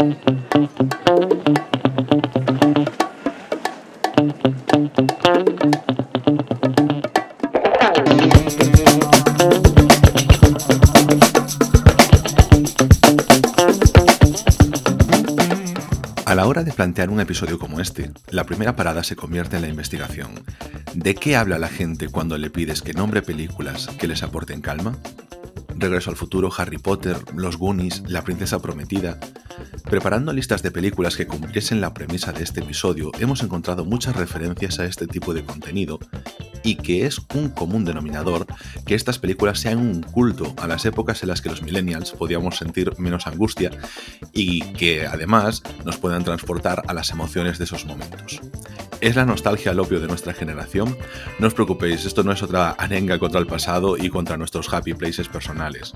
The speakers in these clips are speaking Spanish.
A la hora de plantear un episodio como este, la primera parada se convierte en la investigación. ¿De qué habla la gente cuando le pides que nombre películas que les aporten calma? Regreso al futuro, Harry Potter, Los Goonies, La Princesa Prometida. Preparando listas de películas que cumpliesen la premisa de este episodio, hemos encontrado muchas referencias a este tipo de contenido y que es un común denominador que estas películas sean un culto a las épocas en las que los millennials podíamos sentir menos angustia y que además nos puedan transportar a las emociones de esos momentos. ¿Es la nostalgia el opio de nuestra generación? No os preocupéis, esto no es otra arenga contra el pasado y contra nuestros happy places personales,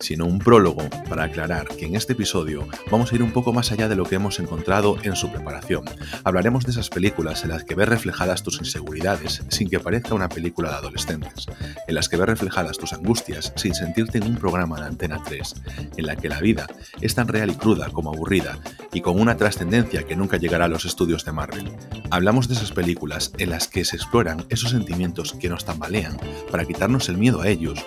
sino un prólogo para aclarar que en este episodio vamos a ir un poco más allá de lo que hemos encontrado en su preparación. Hablaremos de esas películas en las que ves reflejadas tus inseguridades sin que parezca una película de adolescentes, en las que ves reflejadas tus angustias sin sentirte en un programa de Antena 3, en la que la vida es tan real y cruda como aburrida y con una trascendencia que nunca llegará a los estudios de Marvel. Hablamos de esas películas en las que se exploran esos sentimientos que nos tambalean para quitarnos el miedo a ellos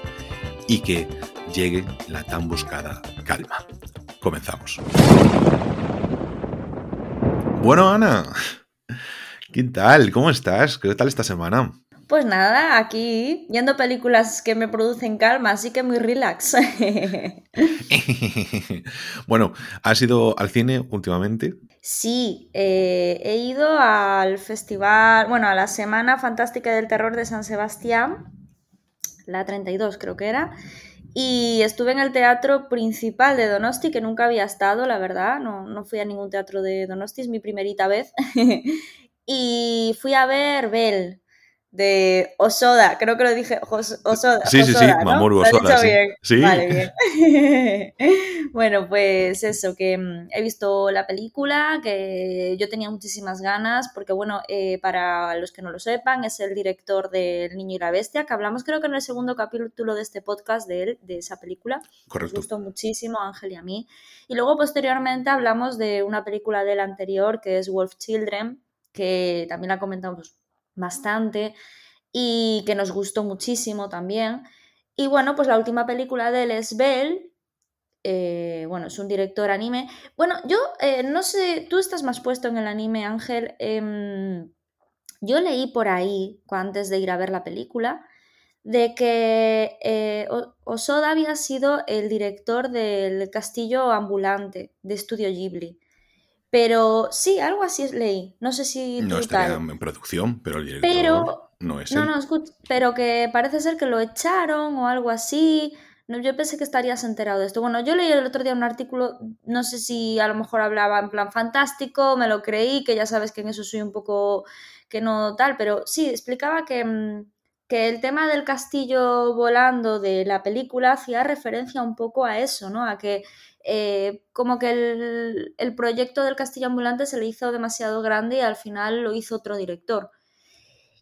y que llegue la tan buscada calma. Comenzamos. Bueno, Ana, ¿qué tal? ¿Cómo estás? ¿Qué tal esta semana? Pues nada, aquí viendo películas que me producen calma, así que muy relax. bueno, ¿has ido al cine últimamente? Sí, eh, he ido al festival, bueno, a la Semana Fantástica del Terror de San Sebastián, la 32 creo que era, y estuve en el teatro principal de Donosti, que nunca había estado, la verdad, no, no fui a ningún teatro de Donosti, es mi primerita vez, y fui a ver Bell, de Osoda, creo que lo dije Osoda. Sí, sí, sí, Mamoru Osoda. Sí. Bien? sí. Vale, bien. bueno, pues eso, que mm, he visto la película, que yo tenía muchísimas ganas, porque bueno, eh, para los que no lo sepan, es el director de El Niño y la Bestia, que hablamos creo que en el segundo capítulo de este podcast de él, de esa película. Correcto. Nos gustó muchísimo a Ángel y a mí. Y luego posteriormente hablamos de una película del anterior, que es Wolf Children, que también la comentamos bastante y que nos gustó muchísimo también. Y bueno, pues la última película de él es. Eh, bueno, es un director anime. Bueno, yo eh, no sé, tú estás más puesto en el anime, Ángel. Em, yo leí por ahí, antes de ir a ver la película, de que eh, Osoda había sido el director del castillo ambulante de Estudio Ghibli. Pero sí, algo así leí. No sé si. No estaría en producción, pero el director no es. No, no, pero que parece ser que lo echaron o algo así. No, yo pensé que estarías enterado de esto. Bueno, yo leí el otro día un artículo, no sé si a lo mejor hablaba en plan fantástico, me lo creí, que ya sabes que en eso soy un poco que no tal, pero sí, explicaba que, mm, que el tema del castillo volando de la película hacía referencia un poco a eso, ¿no? A que eh, como que el, proyecto del castillo ambulante se le hizo demasiado grande y al final lo hizo otro director.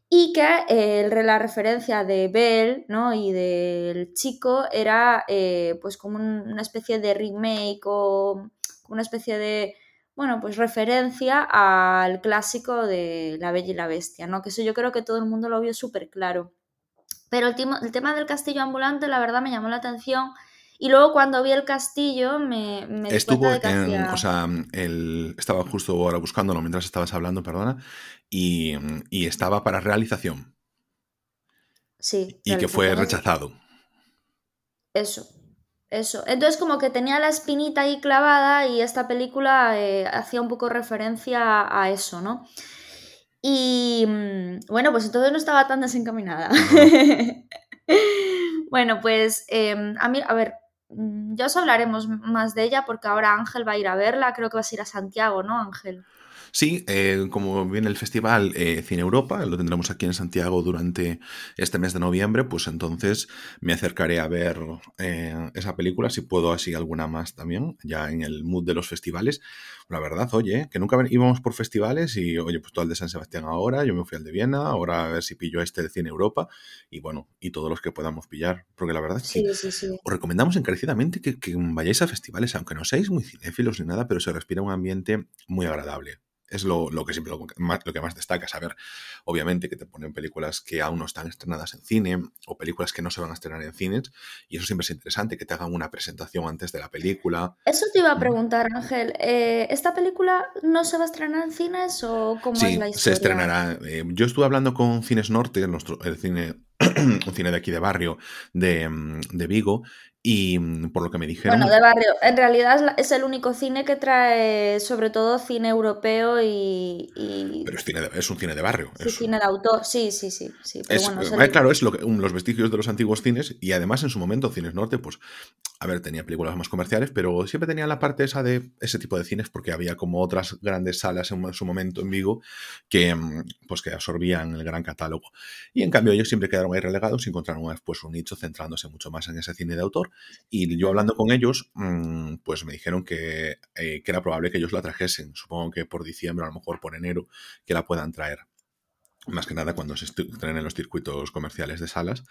Y que eh, la referencia de Bell ¿no? y del chico era eh, pues como una especie de remake o una especie de bueno, pues referencia al clásico de La Bella y la Bestia, ¿no? Que eso yo creo que todo el mundo lo vio súper claro. Pero el, el tema del castillo ambulante, la verdad, me llamó la atención y luego cuando vi el castillo me, me Estuvo de que en, o sea, el, estaba justo ahora buscándolo mientras estabas hablando, perdona, y, y estaba para realización. Sí. Y que fue rechazado. Eso, eso. Entonces como que tenía la espinita ahí clavada y esta película eh, hacía un poco referencia a eso, ¿no? Y mm, bueno, pues entonces no estaba tan desencaminada. bueno, pues em, a mí, a ver, ya os hablaremos más de ella porque ahora Ángel va a ir a verla, creo que vas a ir a Santiago, ¿no, Ángel? Sí, eh, como viene el festival eh, Cine Europa, lo tendremos aquí en Santiago durante este mes de noviembre, pues entonces me acercaré a ver eh, esa película, si puedo así alguna más también, ya en el mood de los festivales. La verdad, oye, que nunca íbamos por festivales y, oye, pues todo el de San Sebastián ahora, yo me fui al de Viena, ahora a ver si pillo este de Cine Europa y bueno, y todos los que podamos pillar, porque la verdad que sí, sí, os recomendamos encarecidamente encarecidamente que, que vayáis a festivales, aunque no seáis muy cinéfilos ni nada, pero se respira un ambiente muy agradable es lo, que siempre lo, más, lo que más destaca. Saber, obviamente, que te ponen películas que aún no están estrenadas en cine o películas que no se van a estrenar en cines. Y eso siempre es interesante, que te hagan una presentación antes de la película. Eso te iba a preguntar, Ángel. Eh, ¿Esta película no se va a estrenar en cines o cómo es la historia? Se estrenará. Eh, yo estuve hablando con Cines Norte, el, nuestro, el cine un cine de aquí de barrio de, de Vigo, y mm, por lo que me dijeron. Bueno, de barrio. En realidad es el único cine que trae, sobre todo, cine europeo y. Pero es, cine es, un cine de barrio. Sí, cine de autor. Sí, sí, sí. sí. es, eh, Claro, es lo que, los vestigios de los antiguos cines y además en su momento, Cines Norte, pues, a ver, tenía películas más comerciales, pero siempre tenía la parte esa de ese tipo de cines porque había como otras grandes salas en su momento en Vigo que, mm, pues, que absorbían el gran catálogo. Y en cambio, ellos siempre quedaron ahí relegados y encontraron después un nicho centrándose mucho más en ese cine de autor y yo hablando con ellos, mm, pues me dijeron que, eh, que era probable que ellos la trajesen. Supongo que por diciembre, a lo mejor por enero, que la puedan traer. Más que nada cuando se en los circuitos comerciales de salas.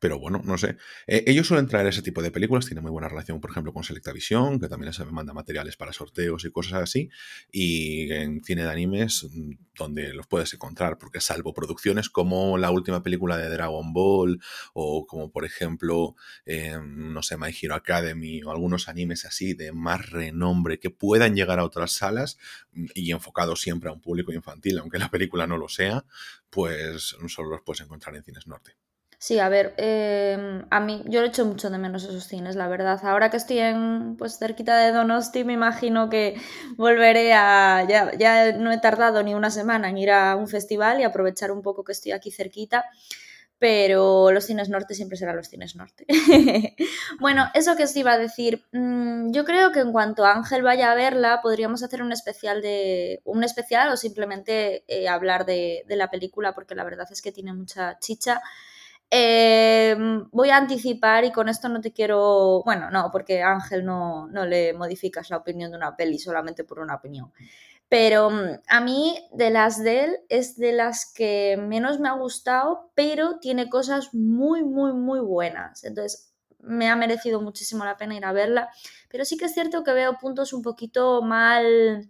Pero bueno, no sé. Eh, ellos suelen traer ese tipo de películas, tienen muy buena relación, por ejemplo, con Selectavisión, que también les manda materiales para sorteos y cosas así. Y en cine de animes, mm, donde los puedes encontrar, porque salvo producciones como la última película de Dragon Ball, o como por ejemplo, em, no sé, My Hero Academy, o algunos animes así de más renombre que puedan llegar a otras salas mm, y enfocados siempre a un público infantil, aunque la película no lo sea, pues solo los puedes encontrar en Cines Norte. Sí, a ver, em, a mí yo he hecho mucho de menos esos cines, la verdad. Ahora que estoy en, pues cerquita de Donosti, me imagino que volveré a, ya, ya no he tardado ni una semana en ir a un festival y aprovechar un poco que estoy aquí cerquita pero los cines norte siempre serán los cines norte. bueno, eso que os iba a decir, mm, yo creo que en cuanto Ángel vaya a verla, podríamos hacer un especial de un especial o simplemente eh, hablar de, de, la película, porque la verdad es que tiene mucha chicha. Eh, voy a anticipar y con esto no te quiero, bueno, no, porque Ángel no, no le modificas la opinión de una peli solamente por una opinión. Pero mm, a mí de las de él es de las que menos me ha gustado, pero tiene cosas muy, muy, muy buenas. Entonces me ha merecido muchísimo la pena ir a verla. Pero sí que es cierto que veo puntos un poquito mal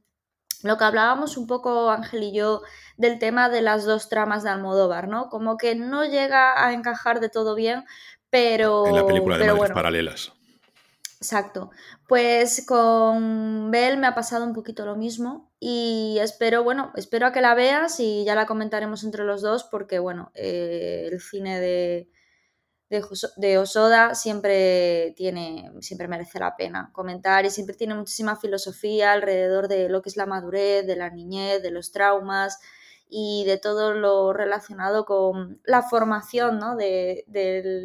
lo que hablábamos un poco Ángel y yo del tema de las dos tramas de Almodóvar, ¿no? Como que no llega a encajar de todo bien, pero... En la película de Paralelas. Exacto. Pues con Bell me ha pasado un poquito lo mismo y espero, bueno, espero a que la veas y ya la comentaremos entre los dos porque, bueno, eh, el cine de, de, Osoda siempre tiene, siempre merece la pena comentar y siempre tiene muchísima filosofía alrededor de lo que es la madurez, de la niñez, de los traumas y de todo lo relacionado con la formación ¿no? de,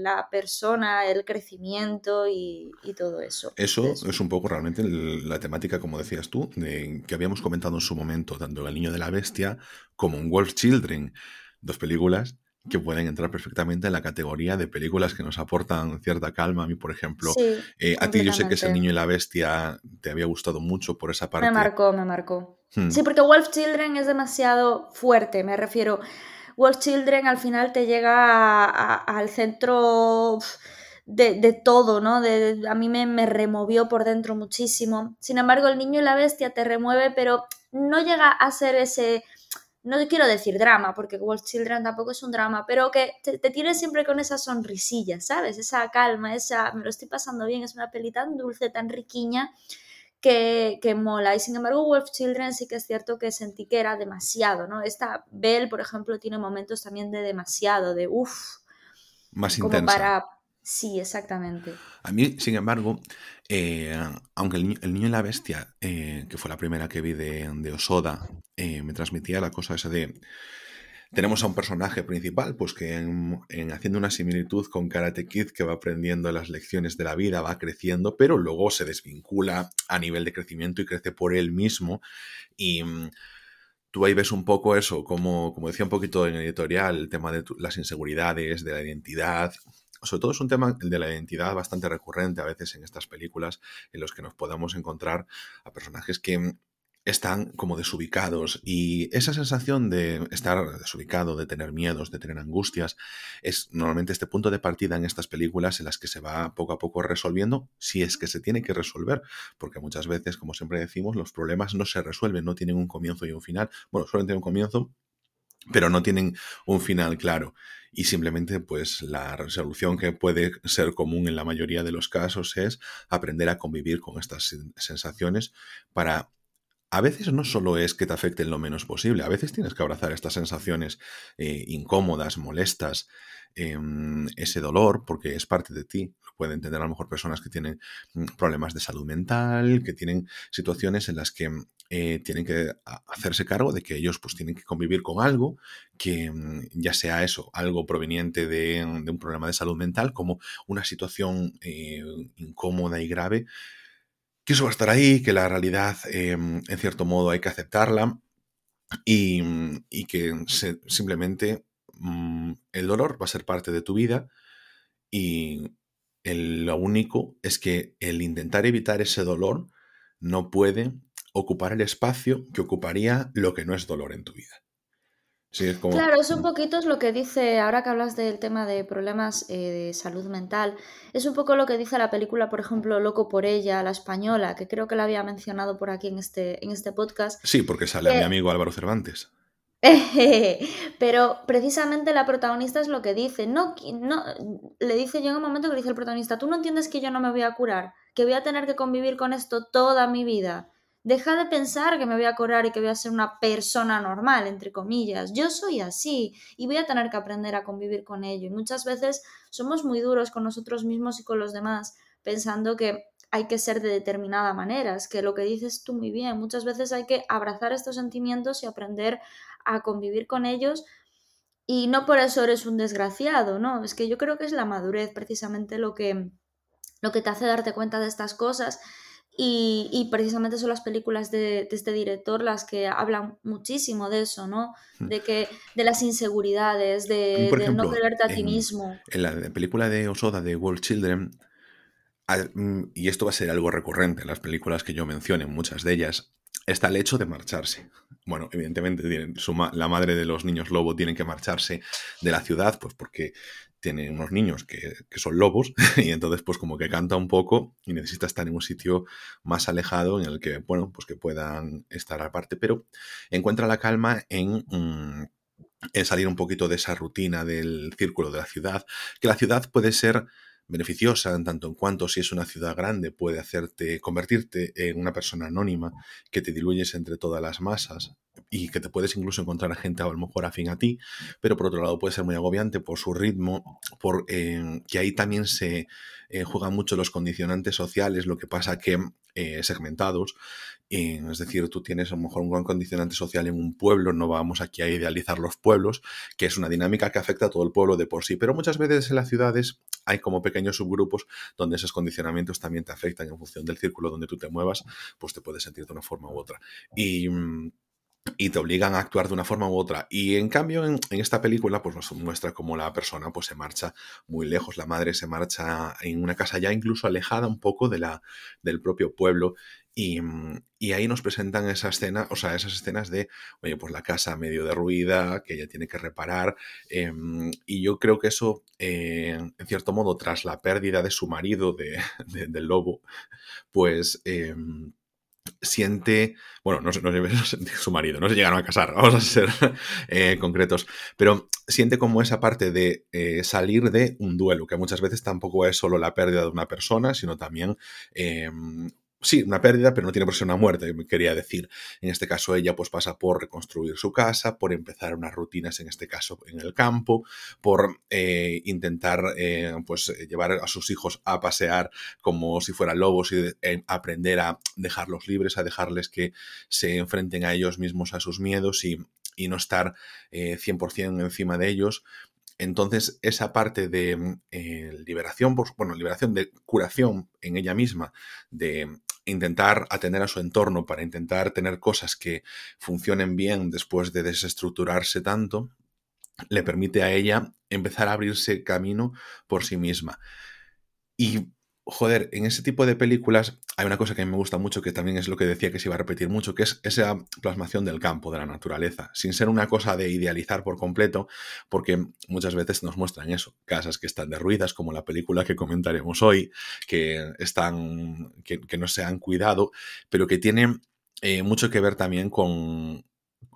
la persona, el crecimiento y, todo eso. Eso es un poco realmente la temática, como decías tú, de, que habíamos comentado en su momento, tanto El Niño de la Bestia como en Wolf Children, dos películas que pueden entrar perfectamente en la categoría de películas que nos aportan cierta calma. A mí, por ejemplo, eh, a ti yo sé que es El Niño y la Bestia te había gustado mucho por esa parte. Me marcó, me marcó. Hmm. Sí, porque Wolf Children es demasiado fuerte, me refiero. Wolf Children al final te llega al centro de, todo, ¿no? De, a mí me, me removió por dentro muchísimo. Sin embargo, El Niño y la Bestia te remueve, pero no llega a ser ese no quiero decir drama, porque Wolf Children tampoco es un drama, pero que te, tiene siempre con esa sonrisilla, ¿sabes? Esa calma, esa, me lo estoy pasando bien, es una peli tan dulce, tan riquiña, que, que, mola. Y sin embargo, Wolf Children sí que es cierto que sentí que era demasiado, ¿no? Esta Belle, por ejemplo, tiene momentos también de demasiado, de uff. Más como Para... Sí, exactamente. A mí, sin embargo, eh, aunque el, Niño y la Bestia, eh, que fue la primera que vi de, Osoda, eh, me transmitía la cosa esa de... Tenemos a un personaje principal, pues que en, haciendo una similitud con Karate Kid, que va aprendiendo las lecciones de la vida, va creciendo, pero luego se desvincula a nivel de crecimiento y crece por él mismo. Y mm, tú ahí ves un poco eso, como, como decía un poquito en el editorial, el tema de las inseguridades, de la identidad, sobre todo es un tema de la identidad bastante recurrente a veces en estas películas en los que nos podamos encontrar a personajes que están como desubicados y esa sensación de estar desubicado, de tener miedos, de tener angustias, es normalmente este punto de partida en estas películas en las que se va poco a poco resolviendo, si es que se tiene que resolver, porque muchas veces, como siempre decimos, los problemas no se resuelven, no tienen un comienzo y un final, bueno, suelen tener un comienzo, pero no tienen un final claro. Y simplemente, pues, la resolución que puede ser común en la mayoría de los casos es aprender a convivir con estas sensaciones para a veces no solo es que te afecten lo menos posible, a veces tienes que abrazar estas sensaciones eh, incómodas, molestas, em, ese dolor, porque es parte de ti. Lo pueden entender a lo mejor personas que tienen mm, problemas de salud mental, que tienen situaciones en las que eh, tienen que hacerse cargo de que ellos pues tienen que convivir con algo que mm, ya sea eso, algo proveniente de, un problema de salud mental, como una situación eh, incómoda y grave que eso va a estar ahí, que la realidad em, en cierto modo hay que aceptarla y, que simplemente mm, el dolor va a ser parte de tu vida y lo único es que el intentar evitar ese dolor no puede ocupar el espacio que ocuparía lo que no es dolor en tu vida. Claro, es un poquito lo que dice, ahora que hablas del tema de problemas eh, de salud mental, es un poco lo que dice la película, por ejemplo, Loco por ella, la española, que creo que la había mencionado por aquí en este, en este podcast. Sí, porque sale a mi amigo Álvaro Cervantes. Pero precisamente la protagonista es lo que dice. No, no, le dice, llega un momento que dice el protagonista, tú no entiendes que yo no me voy a curar, que voy a tener que convivir con esto toda mi vida. Deja de pensar que me voy a curar y que voy a ser una persona normal, entre comillas. Yo soy así y voy a tener que aprender a convivir con ello. Y muchas veces somos muy duros con nosotros mismos y con los demás, pensando que hay que ser de determinada manera. Es que lo que dices tú muy bien, muchas veces hay que abrazar estos sentimientos y aprender a convivir con ellos. Y no por eso eres un desgraciado, ¿no? Es que yo creo que es la madurez precisamente lo que, lo que te hace darte cuenta de estas cosas y, precisamente son las películas de, este director las que hablan muchísimo de eso, ¿no? Hmm. De que de las inseguridades, de, no creerte a ti mismo. En la película de Osoda de World Children, mm, y esto va a ser algo recurrente en las películas que yo mencione, muchas de ellas, está el hecho de marcharse. Bueno, evidentemente la madre de los niños lobo tiene que marcharse de la ciudad, pues porque tiene unos niños que, son lobos y entonces pues como que canta un poco y necesita estar en un sitio más alejado en el que, bueno, pues que puedan estar aparte, pero encuentra la calma en... Mm, en salir un poquito de esa rutina del círculo de la ciudad, que la ciudad puede ser beneficiosa en tanto en cuanto si es una ciudad grande puede hacerte convertirte en una persona anónima que te diluyes entre todas las masas y que te puedes incluso encontrar a gente a lo mejor afín a ti, pero por otro lado puede ser muy agobiante por su ritmo, por eh, que ahí también se eh, juegan mucho los condicionantes sociales, lo que pasa que eh, segmentados, es decir, tú tienes a lo mejor un gran condicionante social en un pueblo, no vamos aquí a idealizar los pueblos, que es una dinámica que afecta a todo el pueblo de por sí, pero muchas veces en las ciudades hay como pequeños subgrupos donde esos condicionamientos también te afectan en función del círculo donde tú te muevas, pues te puedes sentir de una forma u otra. Y y te obligan a actuar de una forma u otra. Y en cambio, en, esta película, pues nos muestra cómo la persona pues, se marcha muy lejos. La madre se marcha en una casa ya incluso alejada un poco de la, del propio pueblo. Y, ahí nos presentan esa escena, o sea, esas escenas de, oye, pues la casa medio derruida, que ella tiene que reparar. Em, y yo creo que eso, eh, en cierto modo, tras la pérdida de su marido, de, del lobo, pues em, siente, bueno, no, no, su marido, no se llegaron a casar, vamos a ser eh, concretos, pero siente como esa parte de eh, salir de un duelo, que muchas veces tampoco es solo la pérdida de una persona, sino también sí, una pérdida, pero no tiene por ser una muerte, quería decir. En este caso, ella pues pasa por reconstruir su casa, por empezar unas rutinas, en este caso en el campo, por eh, intentar eh, pues llevar a sus hijos a pasear como si fueran lobos y eh, aprender a dejarlos libres, a dejarles que se enfrenten a ellos mismos, a sus miedos y, no estar 100% encima de ellos. Entonces, esa parte de liberación, bueno, liberación de curación en ella misma, de intentar atender a su entorno, para intentar tener cosas que funcionen bien después de desestructurarse tanto, le permite a ella empezar a abrirse camino por sí misma. Y joder, en ese tipo de películas hay una cosa que a mí me gusta mucho, que también es lo que decía que se iba a repetir mucho, que es esa plasmación del campo, de la naturaleza, sin ser una cosa de idealizar por completo, porque muchas veces nos muestran eso, casas que están derruidas, como la película que comentaremos hoy, que están, que, no se han cuidado, pero que tienen eh, mucho que ver también con,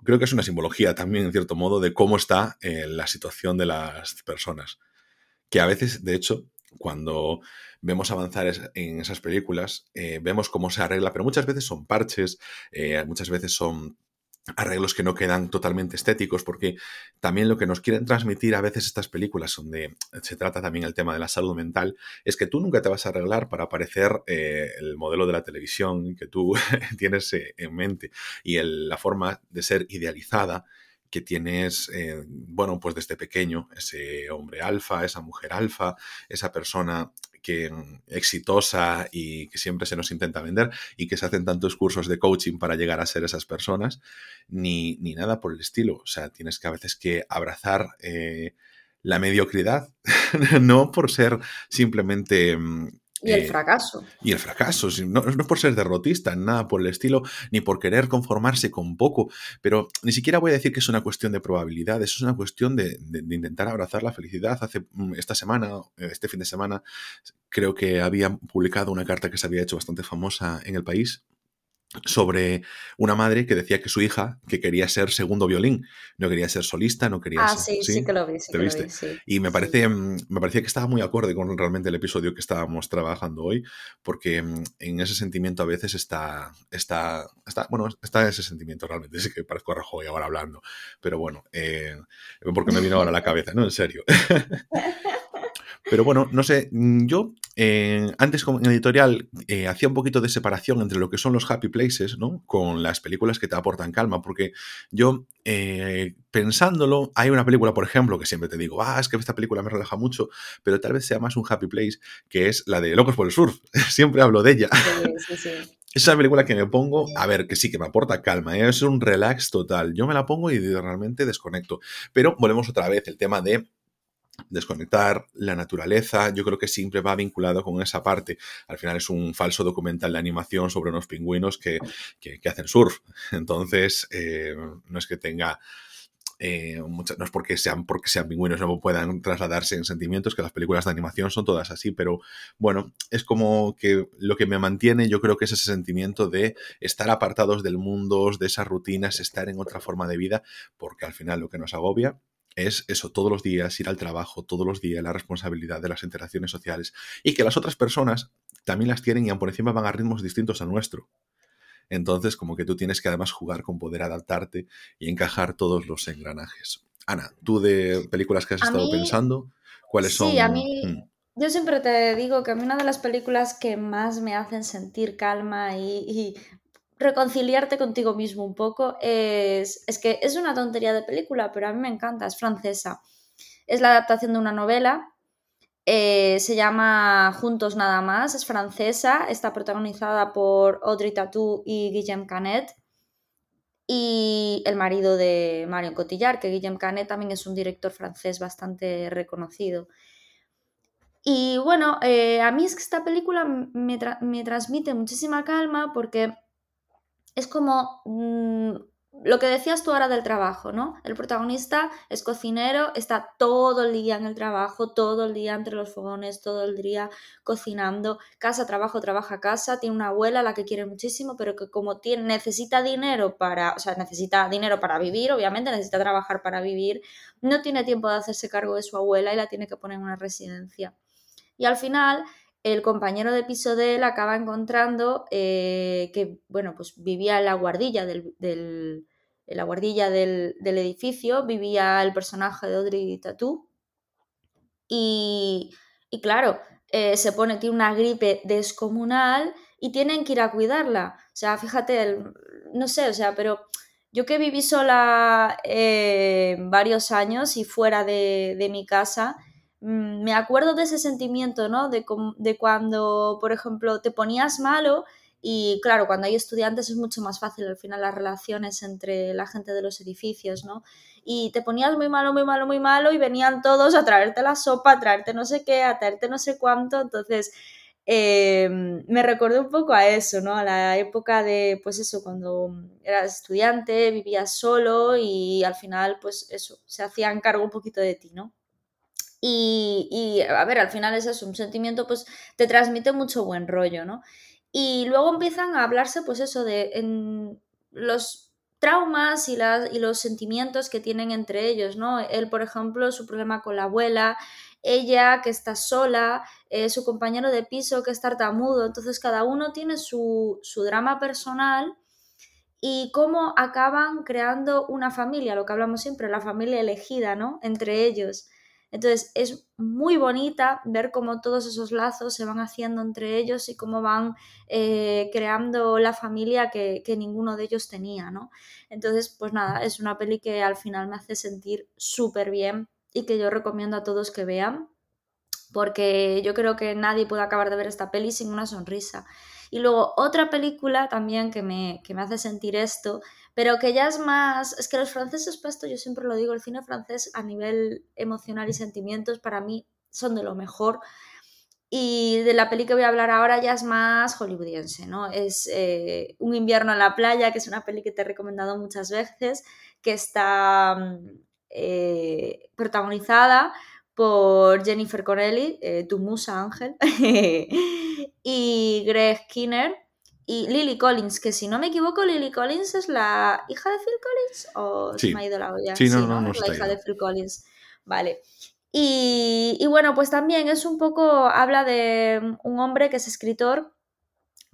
creo que es una simbología también, en cierto modo, de cómo está eh, la situación de las personas. Que a veces, de hecho, cuando vemos avanzar en esas películas, eh, vemos cómo se arregla, pero muchas veces son parches, eh, muchas veces son arreglos que no quedan totalmente estéticos, porque también lo que nos quieren transmitir a veces estas películas, donde se trata también el tema de la salud mental, es que tú nunca te vas a arreglar para parecer eh, el modelo de la televisión que tú tienes en mente y la forma de ser idealizada que tienes, bueno, pues desde pequeño, ese hombre alfa, esa mujer alfa, esa persona que mm, exitosa y que siempre se nos intenta vender y que se hacen tantos cursos de coaching para llegar a ser esas personas, ni, ni nada por el estilo. O sea, tienes que a veces que abrazar eh, la mediocridad, no por ser simplemente mm, y el eh, fracaso. Y el fracaso. No, no por ser derrotista, nada por el estilo, ni por querer conformarse con poco. Pero ni siquiera voy a decir que es una cuestión de probabilidades, es una cuestión de, de intentar abrazar la felicidad. Hace mm, esta semana, eh, este fin de semana, creo que había publicado una carta que se había hecho bastante famosa en el país sobre una madre que decía que su hija, que quería ser segundo violín, no quería ser solista, no quería ah, ser... sí, sí, que lo vi, sí viste? y me, parece, mm, me parecía que estaba muy acorde con realmente el episodio que estábamos trabajando hoy, porque mm, en ese sentimiento a veces está, está, está bueno, está ese sentimiento realmente, sí que parezco a Rajoy ahora hablando, pero bueno, eh, porque me vino ahora a la cabeza, no, en serio. Pero bueno, no sé, mm, yo eh, antes en editorial eh, hacía un poquito de separación entre lo que son los happy places, ¿no? Con las películas que te aportan calma, porque yo, eh, pensándolo, hay una película, por ejemplo, que siempre te digo, ah, es que esta película me relaja mucho, pero tal vez sea más un happy place, que es la de Locos por el Surf. siempre hablo de ella. Sí, sí, sí. Es una película que me pongo, a ver, que sí, que me aporta calma, es un relax total. Yo me la pongo y realmente desconecto. Pero volvemos otra vez, el tema de desconectar, la naturaleza, yo creo que siempre va vinculado con esa parte. Al final es un falso documental de animación sobre unos pingüinos que, hacen surf. Entonces, eh, no es que tenga... Eh, no es porque sean, porque sean pingüinos, no puedan trasladarse en sentimientos, que las películas de animación son todas así, pero bueno, es como que lo que me mantiene yo creo que es ese sentimiento de estar apartados del mundo, de esas rutinas, estar en otra forma de vida, porque al final lo que nos agobia es eso, todos los días ir al trabajo, todos los días la responsabilidad de las interacciones sociales y que las otras personas también las tienen y aún por encima van a ritmos distintos al nuestro. Entonces, como que tú tienes que además jugar con poder adaptarte y encajar todos los engranajes. Ana, tú de películas que has estado pensando, ¿cuáles son? Sí, a mí, mm. yo siempre te digo que a mí una de las películas que más me hacen sentir calma y reconciliarte contigo mismo un poco. Es, es que es una tontería de película, pero a mí me encanta, es francesa. Es la adaptación de una novela. Eh, se llama Juntos Nada Más, es francesa, está protagonizada por Audrey Tatou y Guillaume Canet y el marido de Marion Cotillard, que Guillaume Canet también es un director francés bastante reconocido. Y bueno, eh, a mí es que esta película me, me transmite muchísima calma porque es como mm, lo que decías tú ahora del trabajo, ¿no? El protagonista es cocinero, está todo el día en el trabajo, todo el día entre los fogones, todo el día cocinando, casa, trabajo, trabaja, casa, tiene una abuela a la que quiere muchísimo, pero que como tiene, necesita dinero para, o sea, necesita dinero para vivir, obviamente, necesita trabajar para vivir, no tiene tiempo de hacerse cargo de su abuela y la tiene que poner en una residencia. Y al final el compañero de piso de él acaba encontrando eh, que, bueno, pues vivía en la guardilla del, la guardilla del, edificio, vivía el personaje de Audrey Tattoo. Y, y claro, eh, se pone, tiene una gripe descomunal y tienen que ir a cuidarla. O sea, fíjate, no sé, o sea, pero yo que viví sola eh, varios años y fuera de, de mi casa, me acuerdo de ese sentimiento, ¿no? De, de, cuando, por ejemplo, te ponías malo y claro, cuando hay estudiantes es mucho más fácil al final las relaciones entre la gente de los edificios, ¿no? Y te ponías muy malo, muy malo, muy malo y venían todos a traerte la sopa, a traerte no sé qué, a traerte no sé cuánto, entonces Em, me recordó un poco a eso, ¿no? A la época de, pues eso, cuando eras estudiante, vivías solo y al final, pues eso, se hacían cargo un poquito de ti, ¿no? Y, a ver, al final es un sentimiento pues te transmite mucho buen rollo, ¿no? Y luego empiezan a hablarse pues eso de los traumas y, y los sentimientos que tienen entre ellos, ¿no? Él, por ejemplo, su problema con la abuela, ella que está sola, eh, su compañero de piso que está tartamudo, entonces cada uno tiene su, su drama personal y cómo acaban creando una familia, lo que hablamos siempre, la familia elegida, ¿no? Entre ellos. Entonces es muy bonita ver cómo todos esos lazos se van haciendo entre ellos y cómo van eh, creando la familia que, que, ninguno de ellos tenía, ¿no? Entonces, pues nada, es una peli que al final me hace sentir súper bien y que yo recomiendo a todos que vean porque yo creo que nadie puede acabar de ver esta peli sin una sonrisa. Y luego otra película también que me, que me hace sentir esto pero que ya es más, es que los franceses, para esto yo siempre lo digo, el cine francés a nivel emocional y sentimientos para mí son de lo mejor. Y de la peli que voy a hablar ahora ya es más hollywoodiense, ¿no? Es eh, Un invierno en la playa, que es una peli que te he recomendado muchas veces, que está mm, eh, protagonizada por Jennifer Connelly, eh, tu musa Ángel, y Greg Kinner, y Lily Collins, que si no me equivoco, Lily Collins es la hija de Phil Collins o se me ha ido la olla. Sí, no, no, no, es la hija de Phil Collins. Vale. Y, y, bueno, pues también es un poco, habla de un hombre que es escritor,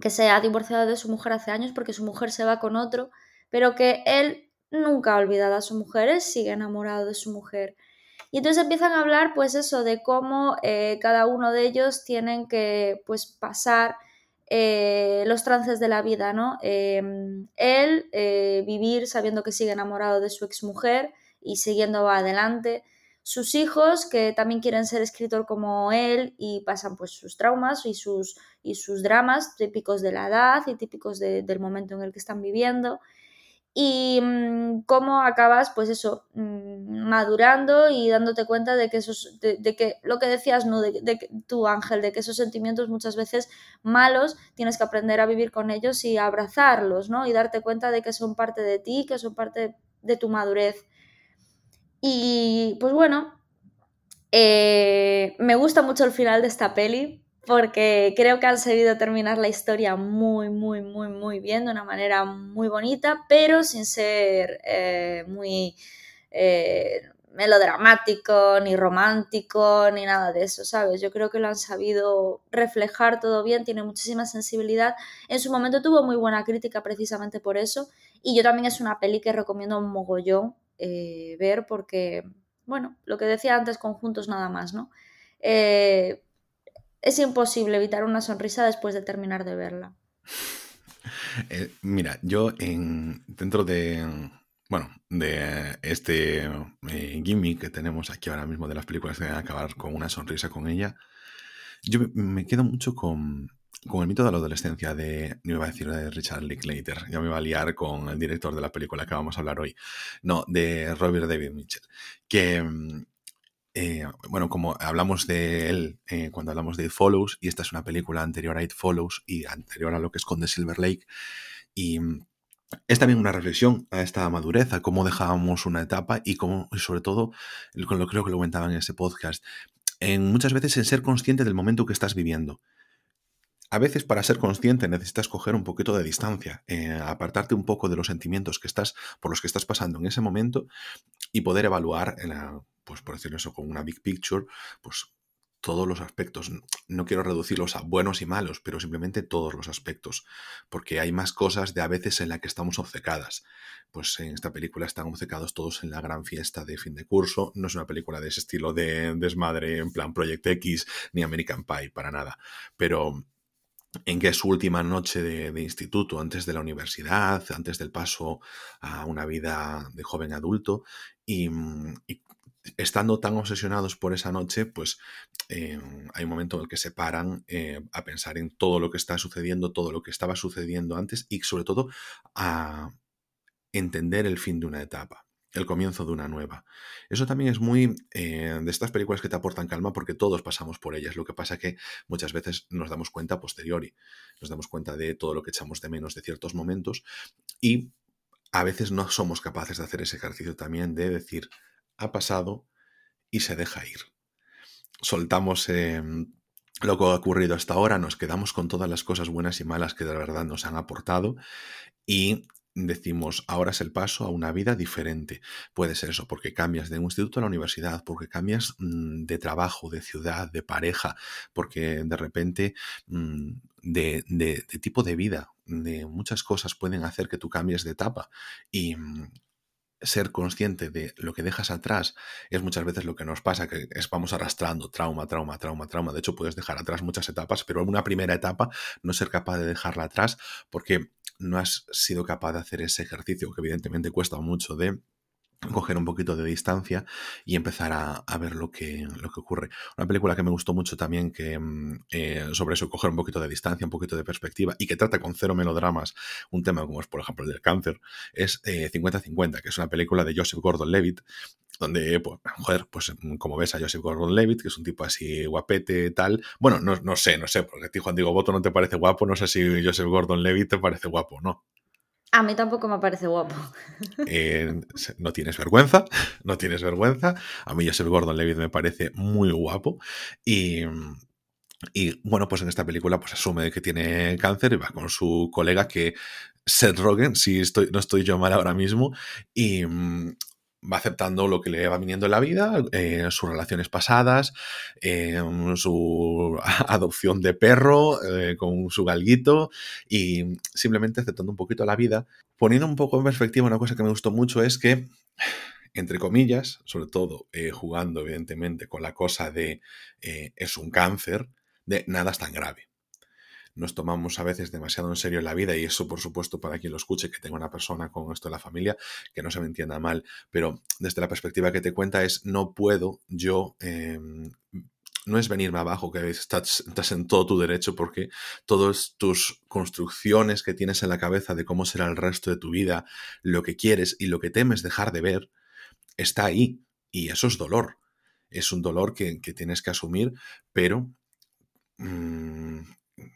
que se ha divorciado de su mujer hace años porque su mujer se va con otro, pero que él nunca ha olvidado a su mujer, él sigue enamorado de su mujer. Y entonces empiezan a hablar, pues eso, de cómo eh, cada uno de ellos tienen que, pues, pasar eh, los trances de la vida, ¿no? Em, él eh, vivir sabiendo que sigue enamorado de su exmujer y siguiendo adelante. Sus hijos, que también quieren ser escritor como él y pasan pues sus traumas y sus, y sus dramas típicos de la edad y típicos del momento en el que están viviendo y mm, cómo acabas, pues eso, mm, madurando y dándote cuenta de que esos, de, que lo que decías, ¿no? De, de, tu ángel, de que esos sentimientos muchas veces malos tienes que aprender a vivir con ellos y abrazarlos, ¿no? Y darte cuenta de que son parte de ti, que son parte de tu madurez. Y pues bueno, eh, me gusta mucho el final de esta peli porque creo que han sabido terminar la historia muy, muy, muy, muy bien, de una manera muy bonita, pero sin ser eh, muy eh, melodramático, ni romántico, ni nada de eso, ¿sabes? Yo creo que lo han sabido reflejar todo bien, tiene muchísima sensibilidad. En su momento tuvo muy buena crítica precisamente por eso, y yo también es una peli que recomiendo un mogollón eh, ver porque, bueno, lo que decía antes, conjuntos nada más, ¿no? Es imposible evitar una sonrisa después de terminar de verla. Eh, mira, yo en, dentro de, bueno, de este eh, gimmick que tenemos aquí ahora mismo de las películas de acabar con una sonrisa con ella, yo me, quedo mucho con, con, el mito de la adolescencia de, no iba a decir de Richard Linklater, ya me iba a liar con el director de la película que vamos a hablar hoy, no, de Robert David Mitchell, que eh, bueno, como hablamos de él eh, cuando hablamos de It Follows, y esta es una película anterior a It Follows y anterior a lo que esconde Silver Lake, y es también una reflexión a esta madurez, a cómo dejábamos una etapa y cómo, sobre todo, con lo creo que lo comentaban en ese podcast, en muchas veces en ser consciente del momento que estás viviendo. A veces para ser consciente necesitas coger un poquito de distancia, eh, apartarte un poco de los sentimientos que estás, por los que estás pasando en ese momento y poder evaluar en la, pues por decirlo eso, con una big picture, pues todos los aspectos. No quiero reducirlos a buenos y malos, pero simplemente todos los aspectos, porque hay más cosas de a veces en la que estamos obcecadas. Pues en esta película están obcecados todos en la gran fiesta de fin de curso. No es una película de ese estilo de desmadre en plan Project X ni American Pie, para nada. Pero en que es su última noche de, instituto, antes de la universidad, antes del paso a una vida de joven adulto, y, y estando tan obsesionados por esa noche, pues eh, hay un momento en el que se paran eh, a pensar en todo lo que está sucediendo, todo lo que estaba sucediendo antes y sobre todo a entender el fin de una etapa. el comienzo de una nueva. Eso también es muy eh, de estas películas que te aportan calma porque todos pasamos por ellas. Lo que pasa que muchas veces nos damos cuenta posteriori, nos damos cuenta de todo lo que echamos de menos de ciertos momentos y a veces no somos capaces de hacer ese ejercicio también de decir, ha pasado y se deja ir. Soltamos em, lo que ha ocurrido hasta ahora, nos quedamos con todas las cosas buenas y malas que de verdad nos han aportado y decimos, ahora es el paso a una vida diferente. Puede ser eso, porque cambias de un instituto a la universidad, porque cambias mm, de trabajo, de ciudad, de pareja, porque de repente mm, de, de, tipo de vida, de muchas cosas pueden hacer que tú cambies de etapa. Y mm, ser consciente de lo que dejas atrás es muchas veces lo que nos pasa, que es, vamos arrastrando trauma, trauma, trauma, trauma. De hecho, puedes dejar atrás muchas etapas, pero una primera etapa no ser capaz de dejarla atrás porque no has sido capaz de hacer ese ejercicio, que evidentemente cuesta mucho de coger un poquito de distancia y empezar a, ver lo que, lo que ocurre. Una película que me gustó mucho también, que mm, eh, sobre eso, coger un poquito de distancia, un poquito de perspectiva y que trata con cero melodramas un tema como es, por ejemplo, el del cáncer, es 50-50, eh, que es una película de Joseph Gordon-Levitt, donde, pues, joder, pues mm, como ves a Joseph Gordon-Levitt, que es un tipo así guapete, tal, bueno, no, no sé, no sé, porque a ti Juan Diego Boto no te parece guapo, no sé si Joseph Gordon-Levitt te parece guapo, ¿no? A mí tampoco me parece guapo. Eh, no tienes vergüenza, no tienes vergüenza. A mí Joseph Gordon-Levitt me parece muy guapo y, bueno, pues en esta película pues asume que tiene cáncer y va con su colega que Seth Rogen, si estoy, no estoy yo mal ahora mismo, y va aceptando lo que le va viniendo en la vida, eh, sus relaciones pasadas, eh, su adopción de perro eh, con su galguito y simplemente aceptando un poquito la vida. Poniendo un poco en perspectiva, una cosa que me gustó mucho es que, entre comillas, sobre todo jugando evidentemente con la cosa de es un cáncer, de nada es tan grave nos tomamos a veces demasiado en serio la vida y eso por supuesto para quien lo escuche que tenga una persona con esto en la familia que no se me entienda mal pero desde la perspectiva que te cuenta es no puedo yo em, no es venirme abajo, que estás, estás, en todo tu derecho porque todas tus construcciones que tienes en la cabeza de cómo será el resto de tu vida, lo que quieres y lo que temes dejar de ver, está ahí. Y eso es dolor. Es un dolor que, tienes que asumir, pero mmm,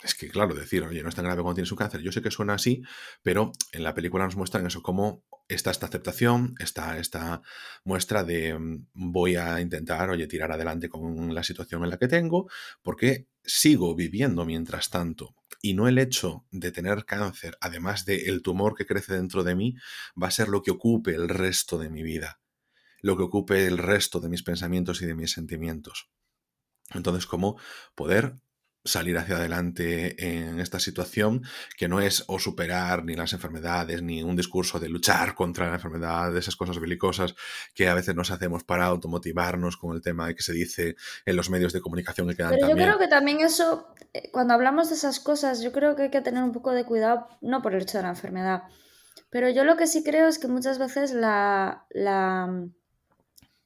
es que, claro, decir, oye, no es tan grave cuando tienes un cáncer. Yo sé que suena así, pero en la película nos muestran eso, cómo está esta aceptación, está esta muestra de mm, voy a intentar, oye, tirar adelante con la situación en la que tengo, porque sigo viviendo mientras tanto. Y no el hecho de tener cáncer, además del tumor que crece dentro de mí, va a ser lo que ocupe el resto de mi vida, lo que ocupe el resto de mis pensamientos y de mis sentimientos. Entonces, cómo poder salir hacia adelante en esta situación, que no es o superar ni las enfermedades, ni un discurso de luchar contra la enfermedad, esas cosas belicosas que a veces nos hacemos para automotivarnos con el tema que se dice en los medios de comunicación que quedan Pero yo creo que también eso, eh, cuando hablamos de esas cosas, yo creo que hay que tener un poco de cuidado, no por el hecho de la enfermedad, pero yo lo que sí creo es que muchas veces la, la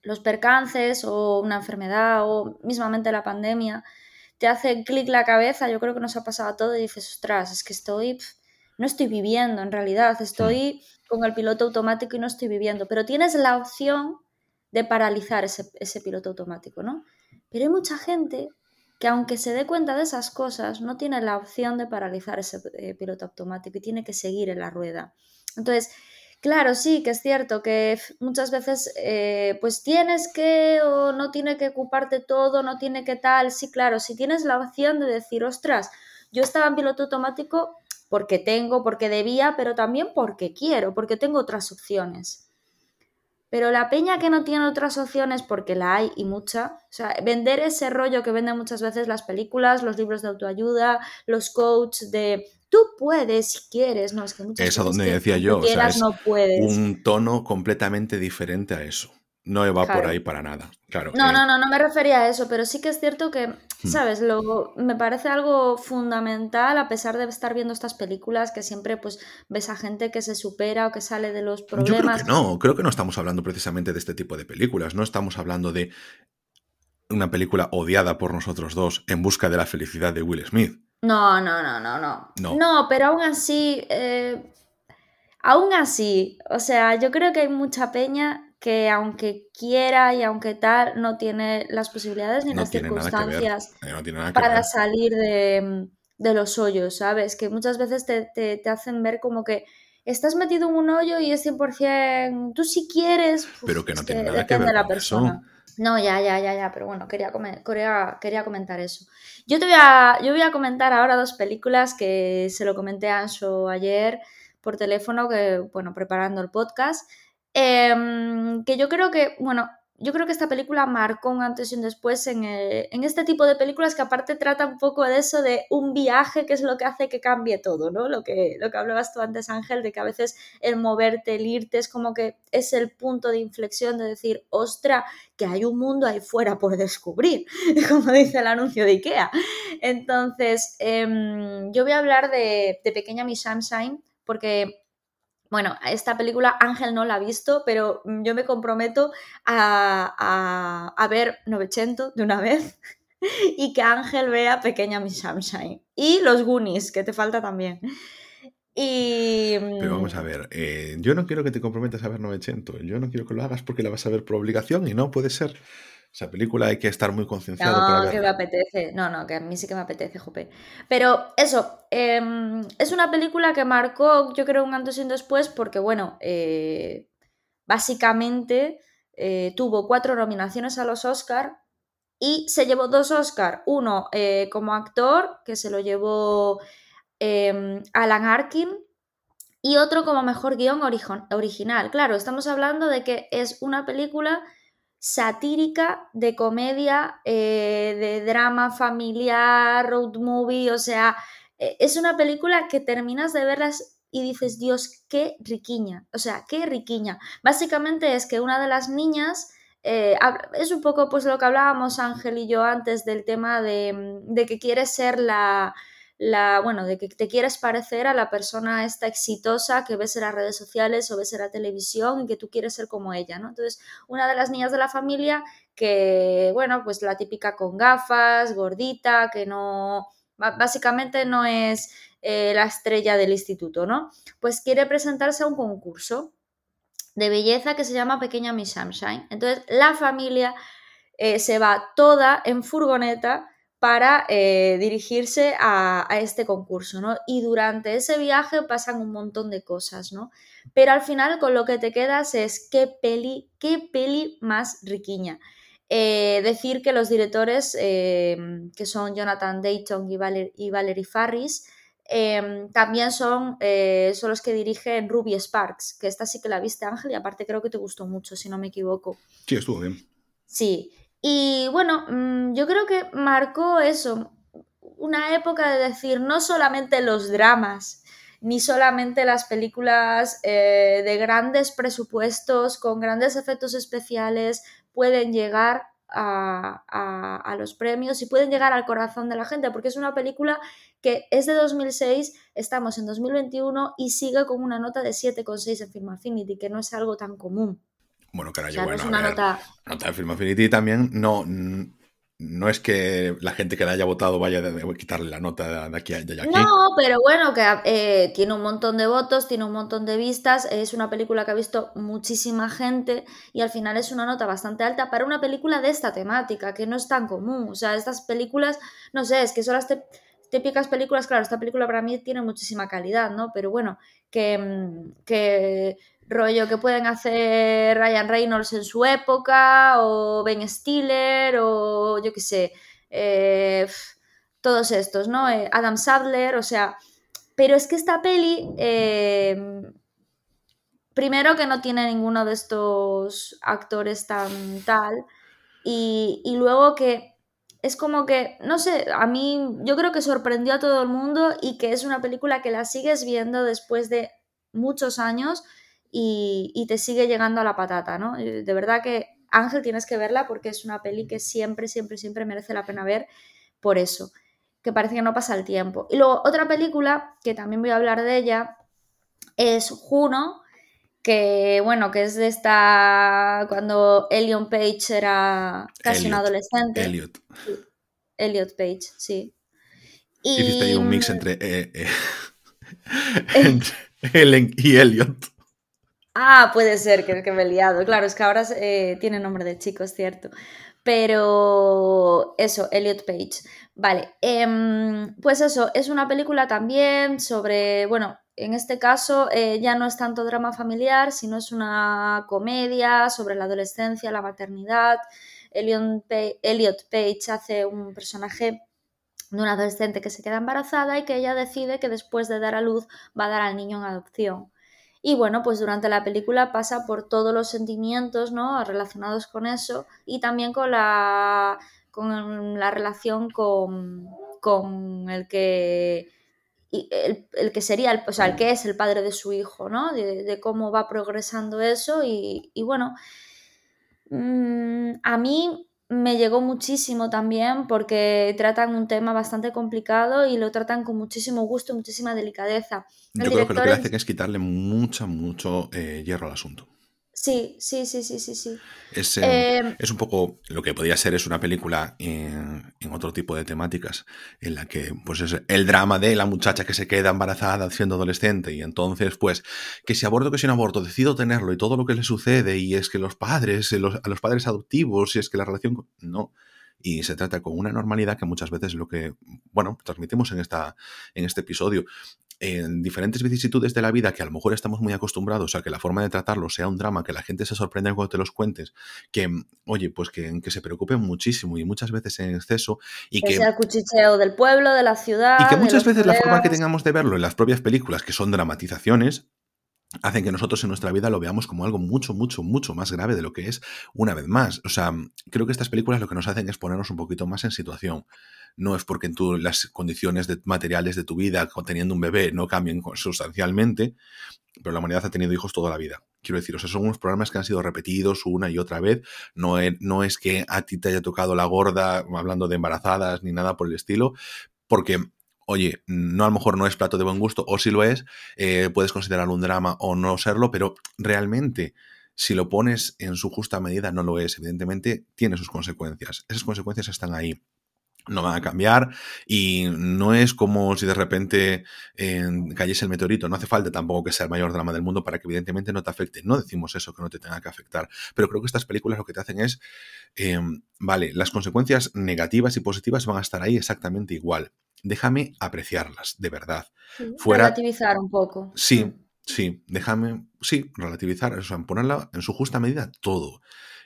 los percances o una enfermedad o mismamente la pandemia, te hace clic la cabeza, yo creo que nos ha pasado todo y dices, ostras, es que estoy, no estoy viviendo en realidad, estoy con el piloto automático y no estoy viviendo, pero tienes la opción de paralizar ese, piloto automático, ¿no? Pero hay mucha gente que aunque se dé cuenta de esas cosas, no tiene la opción de paralizar ese eh, piloto automático y tiene que seguir en la rueda. Entonces, Claro, sí, que es cierto que muchas veces eh, pues tienes que o no tiene que ocuparte todo, no tiene que tal, sí, claro, si tienes la opción de decir, ostras, yo estaba en piloto automático porque tengo, porque debía, pero también porque quiero, porque tengo otras opciones. Pero la peña que no tiene otras opciones, porque la hay y mucha, o sea, vender ese rollo que venden muchas veces las películas, los libros de autoayuda, los coaches de tú puedes si quieres, no, es que muchas Es a donde decía yo, o sea, es un tono completamente diferente a eso. No va por ahí para nada, claro. No, no, no, no me refería a eso, pero sí que es cierto que, hmm. ¿sabes? Lo, me parece algo fundamental, a pesar de estar viendo estas películas, que siempre pues ves a gente que se supera o que sale de los problemas. Yo creo que no, creo que no estamos hablando precisamente de este tipo de películas, no estamos hablando de una película odiada por nosotros dos en busca de la felicidad de Will Smith. No, no, no, no, no. No, pero aún así, eh, aún así, o sea, yo creo que hay mucha peña que aunque quiera y aunque tal, no tiene las posibilidades ni las circunstancias eh, para salir de, los hoyos, ¿sabes? Que muchas veces te, hacen ver como que estás metido en un hoyo y es 100%, tú si quieres, pero que no tiene nada que ver la persona. No, ya, ya, ya, ya, pero bueno, quería, quería, quería, comentar eso. Yo te voy a, yo voy a comentar ahora dos películas que se lo comenté a Anso ayer por teléfono, que, bueno, preparando el podcast. Em, que yo creo que, bueno, yo creo que esta película marcó un antes y un después en, eh, en, este tipo de películas que aparte trata un poco de eso, de un viaje, que es lo que hace que cambie todo, ¿no? Lo que, lo que hablabas tú antes, Ángel, de que a veces el moverte, el irte, es como que es el punto de inflexión de decir, ostra, que hay un mundo ahí fuera por descubrir, como dice el anuncio de Ikea. Entonces, em, yo voy a hablar de, de Pequeña Miss Sunshine, porque bueno, esta película Ángel no la ha visto, pero mm, yo me comprometo a, ver 900 de una vez y que Ángel vea Pequeña Miss Sunshine. Y los Goonies, que te falta también. Y... Pero vamos a ver, eh, yo no quiero que te comprometas a ver 900, yo no quiero que lo hagas porque la vas a ver por obligación y no puede ser. Esa película hay que estar muy concienciado no, para que me apetece. No, no, que a mí sí que me apetece, Jope. Pero eso, em, es una película que marcó, yo creo, un antes y un después, porque, bueno, eh, básicamente eh, tuvo cuatro nominaciones a los Oscar y se llevó dos Oscar. Uno eh, como actor, que se lo llevó em, Alan Arkin, y otro como mejor guion original. Claro, estamos hablando de que es una película satírica, de comedia, eh, de drama familiar, road movie, o sea, e, es una película que terminas de verlas y dices, Dios, qué riquiña, o sea, qué riquiña. Básicamente es que una de las niñas... Eh, es un poco pues lo que hablábamos Ángel y yo antes del tema de, de que quiere ser la, la, bueno, de que te quieres parecer a la persona esta exitosa que ves en las redes sociales o ves en la televisión y que tú quieres ser como ella, ¿no? Entonces, una de las niñas de la familia que, bueno, pues la típica con gafas, gordita, que no, básicamente no es eh, la estrella del instituto, ¿no? Pues quiere presentarse a un concurso de belleza que se llama Pequeña Miss Sunshine. Entonces, la familia eh, se va toda en furgoneta para eh, dirigirse a, este concurso, ¿no? Y durante ese viaje pasan un montón de cosas, ¿no? Pero al final con lo que te quedas es qué peli, qué peli más riquiña. Eh, decir que los directores, eh, que son Jonathan Dayton y, y Valerie Farris, también son, son los que dirigen Ruby Sparks, que esta sí que la viste Ángel y aparte creo que te gustó mucho, si no me equivoco. Sí, estuvo bien. Sí, y bueno, mm, yo creo que marcó eso, una época de decir no solamente los dramas, ni solamente las películas eh, de grandes presupuestos, con grandes efectos especiales, pueden llegar a, a, los premios y pueden llegar al corazón de la gente, porque es una película que es de 2006, estamos en 2021 y sigue con una nota de 7,6 en Film Affinity, que no es algo tan común. Bueno, carajo, bueno, es una nota... nota de Film Affinity también no, no es que la gente que la haya votado vaya a quitarle la nota de aquí a allá. No, pero bueno, que eh, tiene un montón de votos, tiene un montón de vistas, es una película que ha visto muchísima gente y al final es una nota bastante alta para una película de esta temática, que no es tan común. O sea, estas películas, no sé, es que son las típicas películas, claro, esta película para mí tiene muchísima calidad, ¿no? Pero bueno, que, mm, que rollo que pueden hacer Ryan Reynolds en su época, o Ben Stiller, o yo qué sé, eh, todos estos, ¿no? Eh, Adam Sadler, o sea, pero es que esta peli, eh, primero que no tiene ninguno de estos actores tan tal, y, y luego que es como que, no sé, a mí yo creo que sorprendió a todo el mundo y que es una película que la sigues viendo después de muchos años y, te sigue llegando a la patata, ¿no? De verdad que Ángel tienes que verla porque es una peli que siempre, siempre, siempre merece la pena ver por eso, que parece que no pasa el tiempo. Y luego otra película, que también voy a hablar de ella, es Juno, que bueno, que es de esta cuando Elliot Page era casi un adolescente. Elliot. Elliot Page, sí. Y... Hiciste ahí un mix entre, eh, eh, entre Ellen y Elliot. Ah, puede ser que, que me he liado. Claro, es que ahora eh, tiene nombre de chico, es cierto. Pero eso, Elliot Page. Vale, em, pues eso, es una película también sobre, bueno, en este caso eh, ya no es tanto drama familiar, sino es una comedia sobre la adolescencia, la maternidad. Elliot Page hace un personaje de una adolescente que se queda embarazada y que ella decide que después de dar a luz va a dar al niño en adopción. Y bueno, pues durante la película pasa por todos los sentimientos ¿no? relacionados con eso y también con la, con la relación con, con el que el, que sería, el, o sea, el que es el padre de su hijo, ¿no? De, cómo va progresando eso y, bueno, mm, a mí me llegó muchísimo también porque tratan un tema bastante complicado y lo tratan con muchísimo gusto y muchísima delicadeza. Yo creo que lo que le hacen es quitarle mucha, mucho eh, hierro al asunto. Sí, sí, sí, sí, sí, sí. Es, eh, em, es, un poco lo que podría ser, es una película en, en, otro tipo de temáticas, en la que pues es el drama de la muchacha que se queda embarazada siendo adolescente y entonces pues que si aborto que si no aborto, decido tenerlo y todo lo que le sucede y es que los padres, los, a los padres adoptivos y es que la relación... No, y se trata con una normalidad que muchas veces es lo que, bueno, transmitimos en, esta, en este episodio en diferentes vicisitudes de la vida que a lo mejor estamos muy acostumbrados a que la forma de tratarlo sea un drama, que la gente se sorprenda cuando te los cuentes, que, oye, pues que, que se preocupen muchísimo y muchas veces en exceso. Y que, sea el cuchicheo del pueblo, de la ciudad. Y que muchas veces la forma que tengamos de verlo en las propias películas, que son dramatizaciones, hacen que nosotros en nuestra vida lo veamos como algo mucho, mucho, mucho más grave de lo que es una vez más. O sea, creo que estas películas lo que nos hacen es ponernos un poquito más en situación. No es porque tú, las condiciones materiales de tu vida teniendo un bebé no cambien sustancialmente, pero la humanidad ha tenido hijos toda la vida. Quiero decir, o sea, son unos programas que han sido repetidos una y otra vez. No es, no es que a ti te haya tocado la gorda, hablando de embarazadas ni nada por el estilo, porque oye, no a lo mejor no es plato de buen gusto, o si lo es, eh, puedes considerarlo un drama o no serlo, pero realmente, si lo pones en su justa medida, no lo es. Evidentemente, tiene sus consecuencias. Esas consecuencias están ahí no van a cambiar y no es como si de repente eh, cayese el meteorito, no hace falta tampoco que sea el mayor drama del mundo para que evidentemente no te afecte, no decimos eso, que no te tenga que afectar, pero creo que estas películas lo que te hacen es, eh, vale, las consecuencias negativas y positivas van a estar ahí exactamente igual, déjame apreciarlas, de verdad. Relativizar un poco. Sí, mm. Sí, déjame, sí, relativizar, o sea, ponerla en su justa medida todo.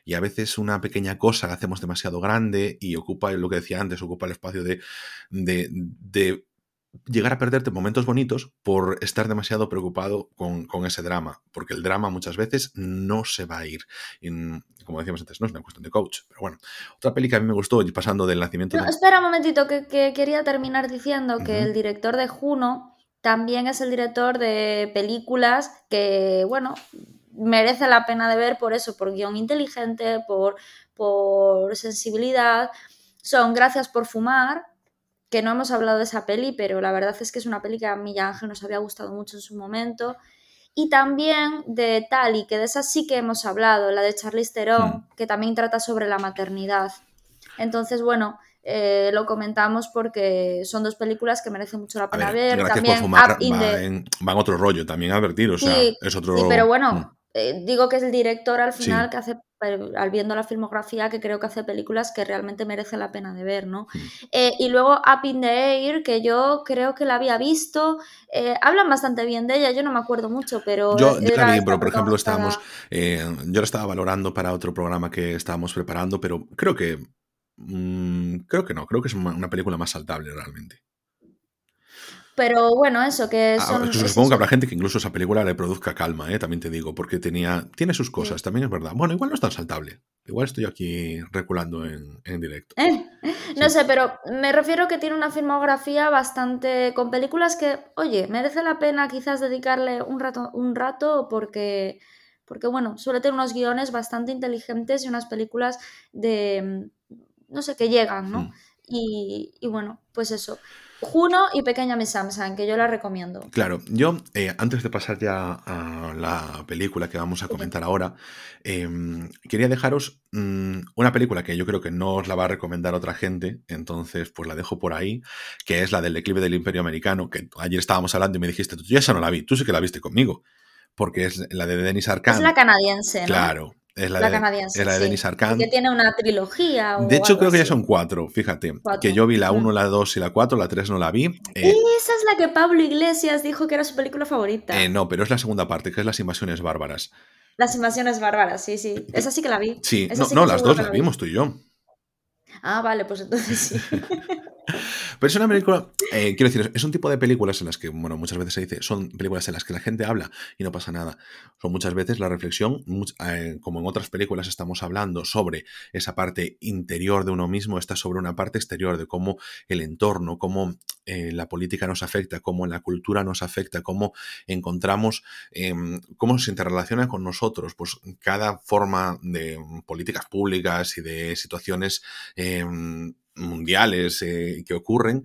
Y a veces una pequeña cosa la hacemos demasiado grande y ocupa, lo que decía antes, ocupa el espacio de, de, de llegar a perderte momentos bonitos por estar demasiado preocupado con, con, ese drama, porque el drama muchas veces no se va a ir. como decíamos antes, no es una cuestión de coach, pero bueno. Otra peli que a mí me gustó, y pasando del nacimiento... No, Espera un momentito, que, que, quería terminar diciendo que el director de Juno también es el director de películas que, bueno, merece la pena de ver por eso, por guion inteligente, por, por sensibilidad. Son Gracias por fumar, que no hemos hablado de esa peli, pero la verdad es que es una peli que a mí y a Ángel nos había gustado mucho en su momento. Y también de Tali, que de esa sí que hemos hablado, la de Charlize Theron, hmm. que también trata sobre la maternidad. Entonces, bueno, eh, lo comentamos porque son dos películas que merecen mucho la pena ver. También fumar, van otro rollo, también advertir, o sea, es otro... Sí, pero bueno, hmm. Eh, digo que es el director al final que hace, al viendo la filmografía, que creo que hace películas que realmente merecen la pena de ver, ¿no? Mm. Eh, y luego Up in the Air, que yo creo que la había visto, eh, hablan bastante bien de ella, yo no me acuerdo mucho, pero... Yo, yo también, pero por ejemplo estábamos, yo la estaba valorando para otro programa que estábamos preparando, pero creo que... Mm, creo que no, creo que es una película más saltable realmente. Pero bueno, eso que ah, son, supongo que habrá gente que incluso esa película le produzca calma, ¿eh? también te digo, porque tenía, tiene sus cosas, también es verdad. Bueno, igual no es tan saltable. Igual estoy aquí reculando en, en directo. Eh, no sé, pero me refiero que tiene una filmografía bastante con películas que, oye, merece la pena quizás dedicarle un rato, un rato porque, porque bueno, suele tener unos guiones bastante inteligentes y unas películas de, no sé, que llegan, ¿no? Y, y bueno, pues eso. Juno y Pequeña Miss Samsung, que yo la recomiendo. Claro, yo eh, antes de pasar ya a la película que vamos a comentar ahora, em, quería dejaros mm, una película que yo creo que no os la va a recomendar otra gente, entonces pues la dejo por ahí, que es la del declive del Imperio Americano, que ayer estábamos hablando y me dijiste, tú ya esa no la vi, tú sí que la viste conmigo, porque es la de Denis Arcand. Es la canadiense, ¿no? Claro, es la, La de, canadiense, es la de sí. Denis Arcand. Que tiene una trilogía. o De hecho, creo que ya son cuatro, fíjate. Cuatro. Que yo vi la Mm. 1, la 2 y la 4, la 3 no la vi. Eh, Esa es la que Pablo Iglesias dijo que era su película favorita. eh, no, pero es la segunda parte, que es las invasiones bárbaras. Las invasiones bárbaras, sí, sí. Esa sí que la vi. Sí, Esa no, sí no las dos las la vi. vimos tú y yo. Ah, vale, pues entonces sí. Pero es una película, eh, quiero decir, es un tipo de películas en las que, bueno, muchas veces se dice, son películas en las que la gente habla y no pasa nada. Son muchas veces la reflexión, eh, como en otras películas estamos hablando sobre esa parte interior de uno mismo, está sobre una parte exterior de cómo el entorno, cómo eh, la política nos afecta, cómo la cultura nos afecta, cómo encontramos, em, cómo se interrelaciona con nosotros. Pues cada forma de políticas públicas y de situaciones em, mundiales eh, que ocurren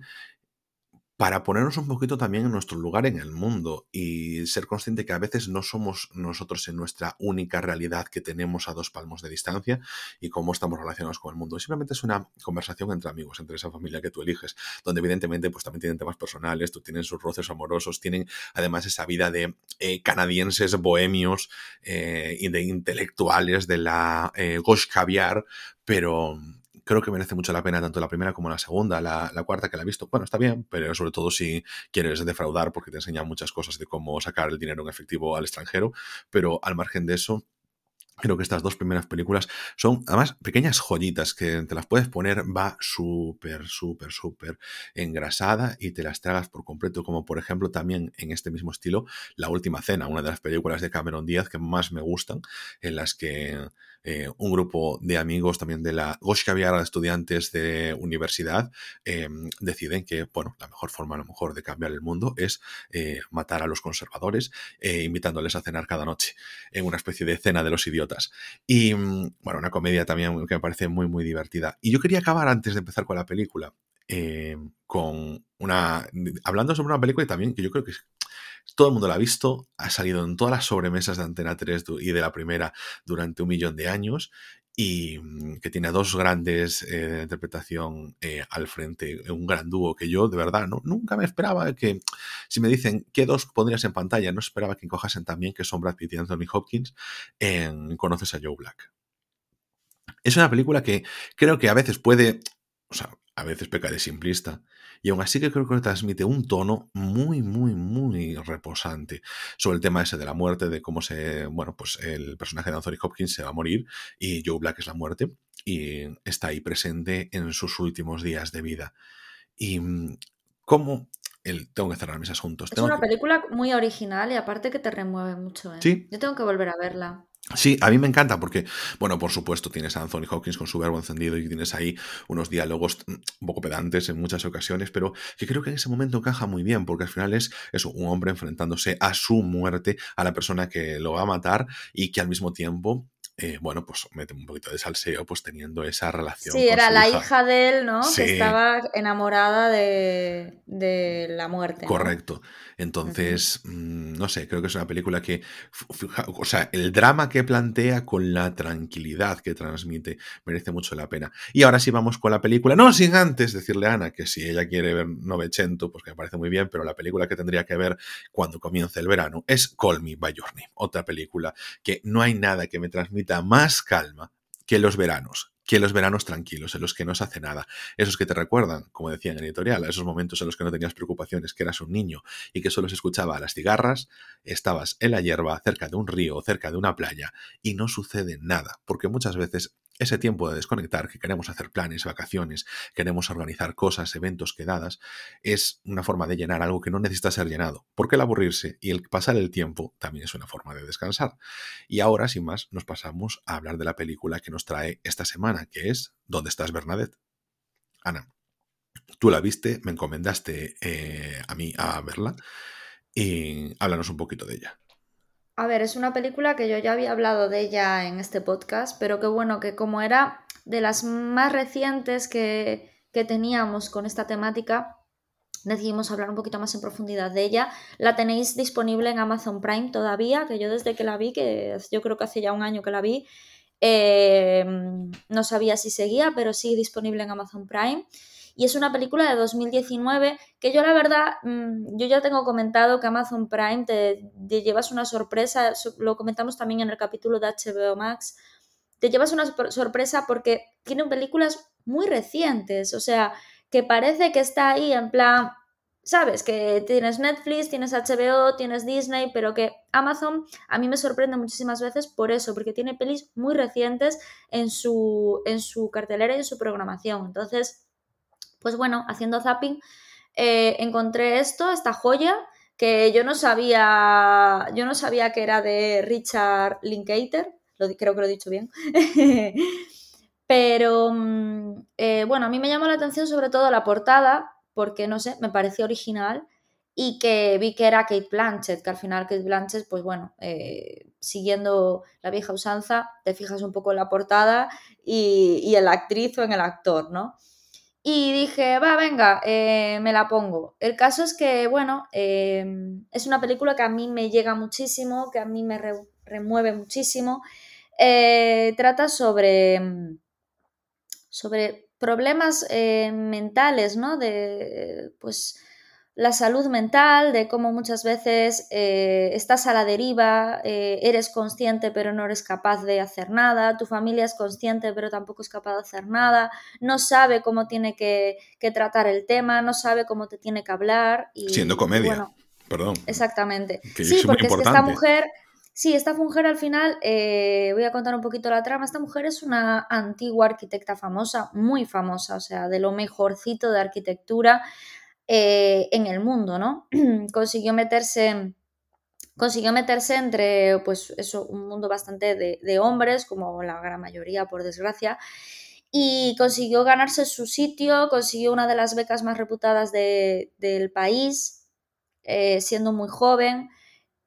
para ponernos un poquito también en nuestro lugar en el mundo y ser consciente que a veces no somos nosotros en nuestra única realidad que tenemos a dos palmos de distancia y cómo estamos relacionados con el mundo. Simplemente es una conversación entre amigos, entre esa familia que tú eliges, donde evidentemente pues también tienen temas personales, tú tienen sus roces amorosos, tienen además esa vida de eh, canadienses bohemios eh, y de intelectuales de la eh, caviar, pero creo que merece mucho la pena tanto la primera como la segunda. La, cuarta que la he visto, bueno, está bien, pero sobre todo si quieres defraudar porque te enseña muchas cosas de cómo sacar el dinero en efectivo al extranjero, pero al margen de eso, Creo que estas dos primeras películas son además pequeñas joyitas que te las puedes poner, va súper, súper, súper engrasada y te las tragas por completo, como por ejemplo también en este mismo estilo La Última Cena, una de las películas de Cameron Díaz que más me gustan, en las que eh, un grupo de amigos también de la Gauche Caviar estudiantes de universidad eh, deciden que, bueno, la mejor forma a lo mejor de cambiar el mundo es eh, matar a los conservadores, eh, invitándoles a cenar cada noche en una especie de cena de los idiotas. Y bueno, una comedia también que me parece muy, muy divertida. Y yo quería acabar antes de empezar con la película. eh, con una. hablando sobre una película también que yo creo que todo el mundo la ha visto, ha salido en todas las sobremesas de Antena 3 du- y de la primera durante un millón de años y mm, que tiene dos grandes eh, de interpretación eh, al frente, un gran dúo que yo de verdad no, nunca me esperaba que, si me dicen qué dos pondrías en pantalla, no esperaba que encojasen también, que son Brad Pitt y Anthony Hopkins, en Conoces a Joe Black. Es una película que creo que a veces puede, o sea, a veces peca de simplista, y aún así que creo que transmite un tono muy, muy, muy reposante sobre el tema ese de la muerte, de cómo se, bueno, pues el personaje de Anthony Hopkins se va a morir y Joe Black es la muerte y está ahí presente en sus últimos días de vida. Y mm, cómo el, tengo que cerrar mis asuntos. Es tengo una que- película muy original y aparte que te remueve mucho, ¿eh? Sí. Yo tengo que volver a verla. Sí, a mí me encanta porque, bueno, por supuesto, tienes a Anthony Hopkins con su verbo encendido y tienes ahí unos diálogos un poco pedantes en muchas ocasiones, pero que creo que en ese momento encaja muy bien porque al final es eso, un hombre enfrentándose a su muerte, a la persona que lo va a matar y que al mismo tiempo, eh, bueno, pues mete un poquito de salseo, pues teniendo esa relación. Sí, con era su la hija de él, ¿no? Sí. Que estaba enamorada de, de la muerte. ¿no? Correcto. Entonces, mm, no sé, creo que es una película que, o sea, el drama que plantea con la tranquilidad que transmite merece mucho la pena. Y ahora sí vamos con la película, no sin antes decirle a Ana que si ella quiere ver Novecento, pues que me parece muy bien, pero la película que tendría que ver cuando comience el verano es Call Me By Your Name, otra película que no hay nada que me transmita más calma que los veranos, que los veranos tranquilos, en los que no se hace nada, esos que te recuerdan, como decía en el editorial, a esos momentos en los que no tenías preocupaciones, que eras un niño y que solo se escuchaba a las cigarras, estabas en la hierba, cerca de un río, cerca de una playa, y no sucede nada, porque muchas veces ese tiempo de desconectar, que queremos hacer planes, vacaciones, queremos organizar cosas, eventos, quedadas, es una forma de llenar algo que no necesita ser llenado, porque el aburrirse y el pasar el tiempo también es una forma de descansar. Y ahora, sin más, nos pasamos a hablar de la película que nos trae esta semana, que es ¿Dónde estás, Bernadette? Ana, tú la viste, me encomendaste eh, a mí a verla y háblanos un poquito de ella. A ver, es una película que yo ya había hablado de ella en este podcast, pero que bueno, que como era de las más recientes que, que teníamos con esta temática, decidimos hablar un poquito más en profundidad de ella. La tenéis disponible en Amazon Prime todavía, que yo desde que la vi, que yo creo que hace ya un año que la vi, eh, no sabía si seguía, pero sí disponible en Amazon Prime. Y es una película de 2019 que yo la verdad, mm, yo ya tengo comentado que Amazon Prime te, llevas una sorpresa, lo comentamos también en el capítulo de HBO Max, te llevas una sorpresa porque tienen películas muy recientes, o sea, que parece que está ahí en plan, sabes, que tienes Netflix, tienes HBO, tienes Disney, pero que Amazon a mí me sorprende muchísimas veces por eso, porque tiene pelis muy recientes en su, en su cartelera y en su programación. Entonces, pues bueno, haciendo zapping, eh, encontré esto, esta joya, que yo no sabía, yo no sabía que era de Richard Linklater, creo que lo he dicho bien. Pero mm, eh, bueno, a mí me llamó la atención sobre todo la portada, porque no sé, me pareció original y que vi que era Kate Blanchett, que al final Kate Blanchett, pues bueno, eh, siguiendo la vieja usanza, te fijas un poco en la portada y, en la actriz o en el actor, ¿no? Y dije, va, venga, eh, me la pongo. El caso es que, bueno, es una película que a mí me llega muchísimo, que a mí me remueve muchísimo. trata sobre mm, sobre problemas eh, mentales, ¿no? De, pues, la salud mental, de cómo muchas veces eh, estás a la deriva, eh, eres consciente pero no eres capaz de hacer nada, tu familia es consciente pero tampoco es capaz de hacer nada, no sabe cómo tiene que, tratar el tema, no sabe cómo te tiene que hablar. Y, Siendo comedia, perdón. Exactamente. sí, porque es que esta mujer Sí, esta mujer al final, eh, voy a contar un poquito la trama, esta mujer es una antigua arquitecta famosa, muy famosa, o sea, de lo mejorcito de arquitectura eh, en el mundo, ¿no? consiguió meterse consiguió meterse entre, pues eso, un mundo bastante de, hombres, como la gran mayoría, por desgracia, y consiguió ganarse su sitio, consiguió una de las becas más reputadas del país, eh, siendo muy joven,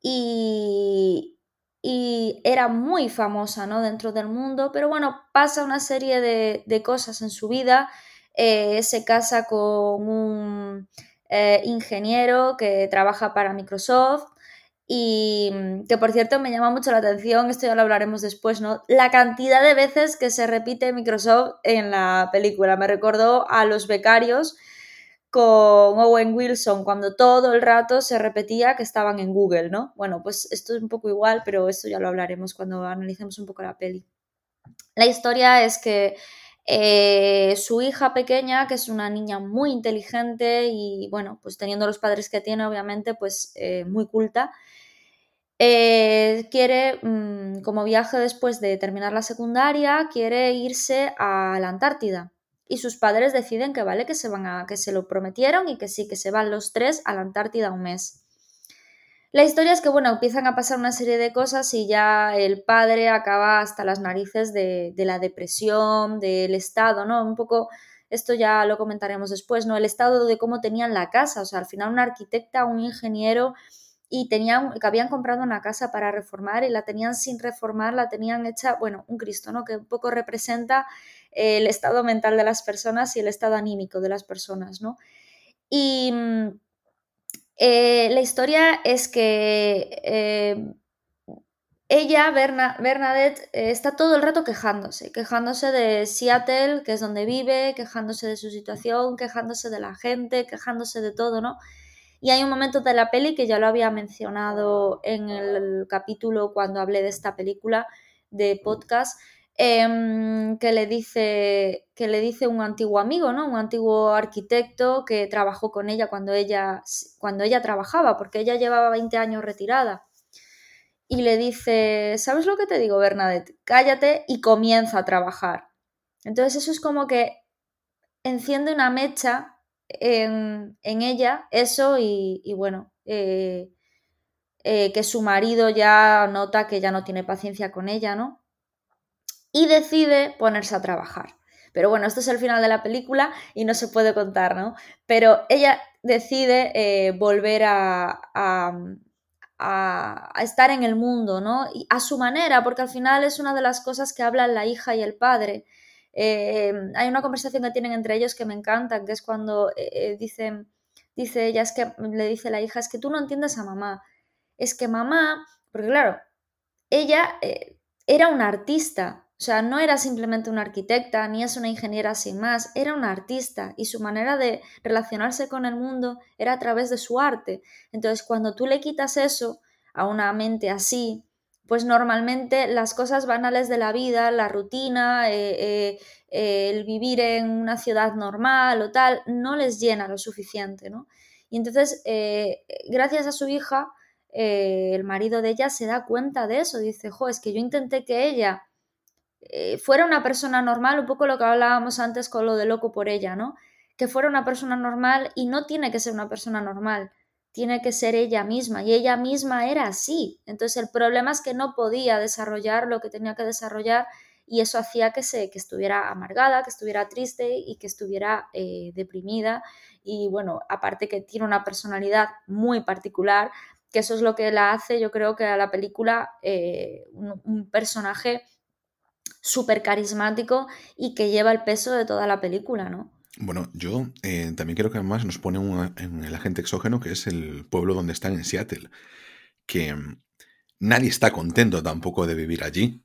y, y era muy famosa ¿no? dentro del mundo, pero bueno, pasa una serie de, cosas en su vida, eh, se casa con un eh, ingeniero que trabaja para Microsoft y mm, que por cierto me llama mucho la atención, esto ya lo hablaremos después, ¿no? La cantidad de veces que se repite Microsoft en la película. Me recordó a los becarios con Owen Wilson cuando todo el rato se repetía que estaban en Google, ¿no? Bueno, pues esto es un poco igual, pero esto ya lo hablaremos cuando analicemos un poco la peli. La historia es que eh, su hija pequeña, que es una niña muy inteligente y, bueno, pues teniendo los padres que tiene, obviamente, pues eh, muy culta, eh, quiere, mm, como viaje después de terminar la secundaria, quiere irse a la Antártida y sus padres deciden que vale, que se van a, que se lo prometieron y que sí, que se van los tres a la Antártida un mes. La historia es que, bueno, empiezan a pasar una serie de cosas y ya el padre acaba hasta las narices de, de la depresión, del estado, ¿no? Un poco, esto ya lo comentaremos después, ¿no? El estado de cómo tenían la casa, o sea, al final una arquitecta, un ingeniero y tenían, que habían comprado una casa para reformar y la tenían sin reformar, la tenían hecha, bueno, un Cristo, ¿no? Que un poco representa el estado mental de las personas y el estado anímico de las personas, ¿no? Y mm, eh, la historia es que eh, ella, Bernadette, eh, está todo el rato quejándose, quejándose de Seattle, que es donde vive, quejándose de su situación, quejándose de la gente, quejándose de todo, ¿no? Y hay un momento de la peli que ya lo había mencionado en el capítulo cuando hablé de esta película de podcast, em, que, le dice, que le dice un antiguo amigo, ¿no? Un antiguo arquitecto que trabajó con ella cuando ella, cuando ella trabajaba, porque ella llevaba 20 años retirada. Y le dice, ¿sabes lo que te digo, Bernadette? Cállate y comienza a trabajar. Entonces eso es como que enciende una mecha en, ella eso y, bueno, eh, eh, que su marido ya nota que ya no tiene paciencia con ella, ¿no? Y decide ponerse a trabajar. Pero bueno, esto es el final de la película y no se puede contar, ¿no? Pero ella decide eh, volver a, estar en el mundo, ¿no? A su manera, porque al final es una de las cosas que hablan la hija y el padre. Eh, hay una conversación que tienen entre ellos que me encanta, que es cuando eh, dice ella, es que le dice la hija, es que tú no entiendes a mamá. Es que mamá, porque claro, ella era una artista, o sea, no era simplemente una arquitecta, ni es una ingeniera sin más, era una artista y su manera de relacionarse con el mundo era a través de su arte. Entonces, cuando tú le quitas eso a una mente así, pues normalmente las cosas banales de la vida, la rutina, eh, eh, el vivir en una ciudad normal o tal, no les llena lo suficiente, ¿no? Y entonces, eh, gracias a su hija, el marido de ella se da cuenta de eso, dice, jo, es que yo intenté que ella eh, fuera una persona normal, un poco lo que hablábamos antes con lo de loco por ella, ¿no? Que fuera una persona normal y no tiene que ser una persona normal, tiene que ser ella misma y ella misma era así. Entonces el problema es que no podía desarrollar lo que tenía que desarrollar y eso hacía que, se, que estuviera amargada, que estuviera triste y que estuviera eh, deprimida. Y bueno, aparte que tiene una personalidad muy particular, que eso es lo que la hace, yo creo que a la película eh, un personaje súper carismático y que lleva el peso de toda la película, ¿no? Bueno, yo eh, también quiero que además nos pone en el agente exógeno, que es el pueblo donde están en Seattle, que mm, nadie está contento tampoco de vivir allí.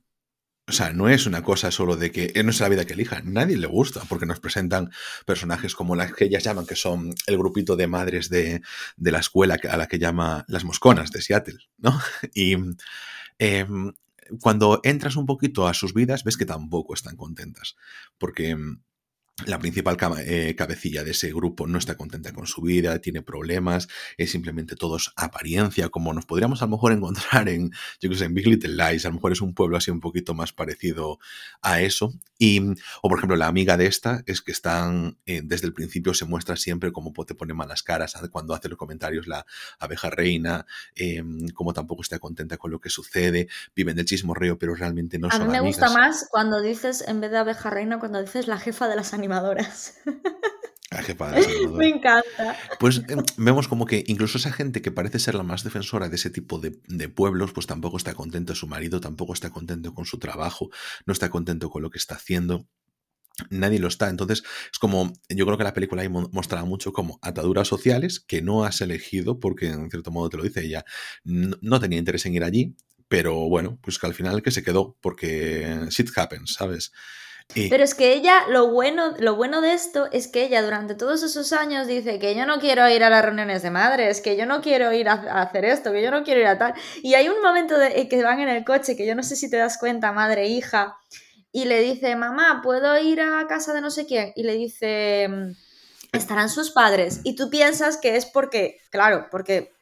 O sea, no es una cosa solo de que no es la vida que elija, nadie le gusta, porque nos presentan personajes como las que ellas llaman, que son el grupito de madres de, de la escuela a la que llama las mosconas de Seattle, ¿no? Y eh, cuando entras un poquito a sus vidas, ves que tampoco están contentas, porque mm, la principal eh, cabecilla de ese grupo no está contenta con su vida, tiene problemas, es simplemente todo apariencia, como nos podríamos a lo mejor encontrar en, yo que sé, en Big Little Lies, a lo mejor es un pueblo así un poquito más parecido a eso. Y, o por ejemplo, la amiga de esta es que están, eh, desde el principio se muestra siempre como te pone malas caras cuando hace los comentarios la abeja reina, em, como tampoco está contenta con lo que sucede, viven del chismorreo, pero realmente no a son A mí me gusta más cuando dices, en vez de abeja reina, cuando dices la jefa de las animadoras. Me encanta. Pues em, vemos como que incluso esa gente que parece ser la más defensora de ese tipo de, pueblos, pues tampoco está contento su marido, tampoco está contento con su trabajo, no está contento con lo que está haciendo. Nadie lo está. Entonces, es como, yo creo que la película ahí mostraba mucho como ataduras sociales que no has elegido, porque en cierto modo te lo dice ella, no tenía interés en ir allí, pero bueno, pues que al final que se quedó, porque shit happens, ¿sabes? Pero es que ella, lo bueno, lo bueno de esto es que ella durante todos esos años dice que yo no quiero ir a las reuniones de madres, que yo no quiero ir a, hacer esto, que yo no quiero ir a tal. Y hay un momento de, eh, que van en el coche, que yo no sé si te das cuenta, madre, hija, y le dice, mamá, ¿puedo ir a casa de no sé quién? Y le dice, mm, estarán sus padres. Y tú piensas que es porque, claro, porque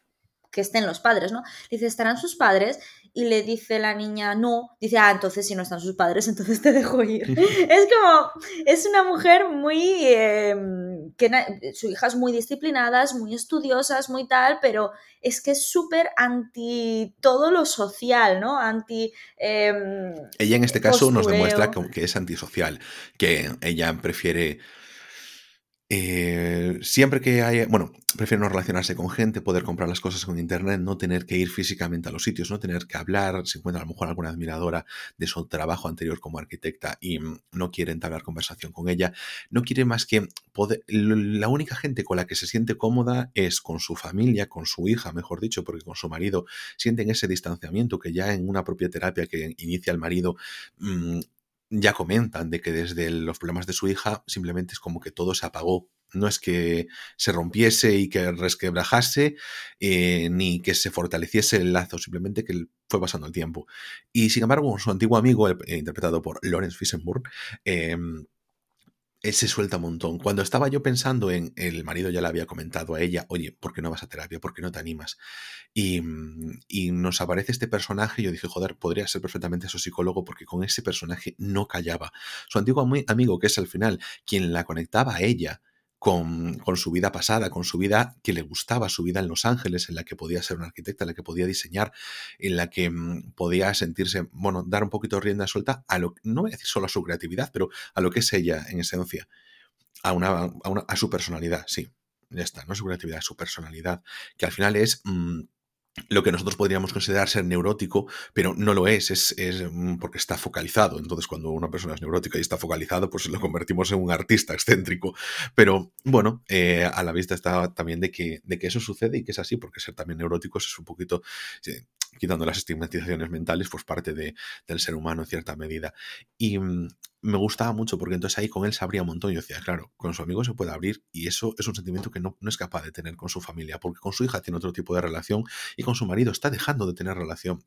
que estén los padres, ¿no? Dice, estarán sus padres y le dice la niña no, dice, ah, entonces si no están sus padres, entonces te dejo ir. es como, es una mujer muy, em, que su hija es muy disciplinada, es muy estudiosa, es muy tal, pero es que es súper anti todo lo social, ¿no? Anti... Em, ella en este caso nos demuestra que es antisocial, que ella prefiere eh, siempre que haya, bueno, prefiero no relacionarse con gente, poder comprar las cosas con internet, no tener que ir físicamente a los sitios, no tener que hablar, se encuentra a lo mejor alguna admiradora de su trabajo anterior como arquitecta y no quiere entablar conversación con ella, no quiere más que poder, la única gente con la que se siente cómoda es con su familia, con su hija, mejor dicho, porque con su marido sienten ese distanciamiento que ya en una propia terapia que inicia el marido mm, ya comentan de que desde los problemas de su hija simplemente es como que todo se apagó. No es que se rompiese y que resquebrajase, eh, ni que se fortaleciese el lazo, simplemente que fue pasando el tiempo. Y sin embargo, su antiguo amigo, eh, interpretado por Lawrence Fissenburg, em, él se suelta un montón. Cuando estaba yo pensando en el marido ya le había comentado a ella, oye, ¿por qué no vas a terapia? ¿Por qué no te animas? Y, y, nos aparece este personaje y yo dije, joder, podría ser perfectamente su psicólogo porque con ese personaje no callaba. Su antiguo amigo, que es al final quien la conectaba a ella con, su vida pasada, con su vida que le gustaba, su vida en Los Ángeles, en la que podía ser una arquitecta, en la que podía diseñar, en la que mm, podía sentirse, bueno, dar un poquito de rienda suelta a lo, no voy a decir solo a su creatividad, pero a lo que es ella en esencia, a, una, a, su personalidad, sí, ya está, no su creatividad, su personalidad, que al final es... Mm, lo que nosotros podríamos considerar ser neurótico, pero no lo es, es, mm, porque está focalizado. Entonces, cuando una persona es neurótica y está focalizado, pues lo convertimos en un artista excéntrico. Pero bueno, eh, a la vista está también de que, de que eso sucede y que es así, porque ser también neuróticos es un poquito, quitando las estigmatizaciones mentales, pues parte de, del ser humano en cierta medida. Y, mm, me gustaba mucho porque entonces ahí con él se abría un montón. Yo decía, claro, con su amigo se puede abrir y eso es un sentimiento que no, es capaz de tener con su familia, porque con su hija tiene otro tipo de relación y con su marido está dejando de tener relación.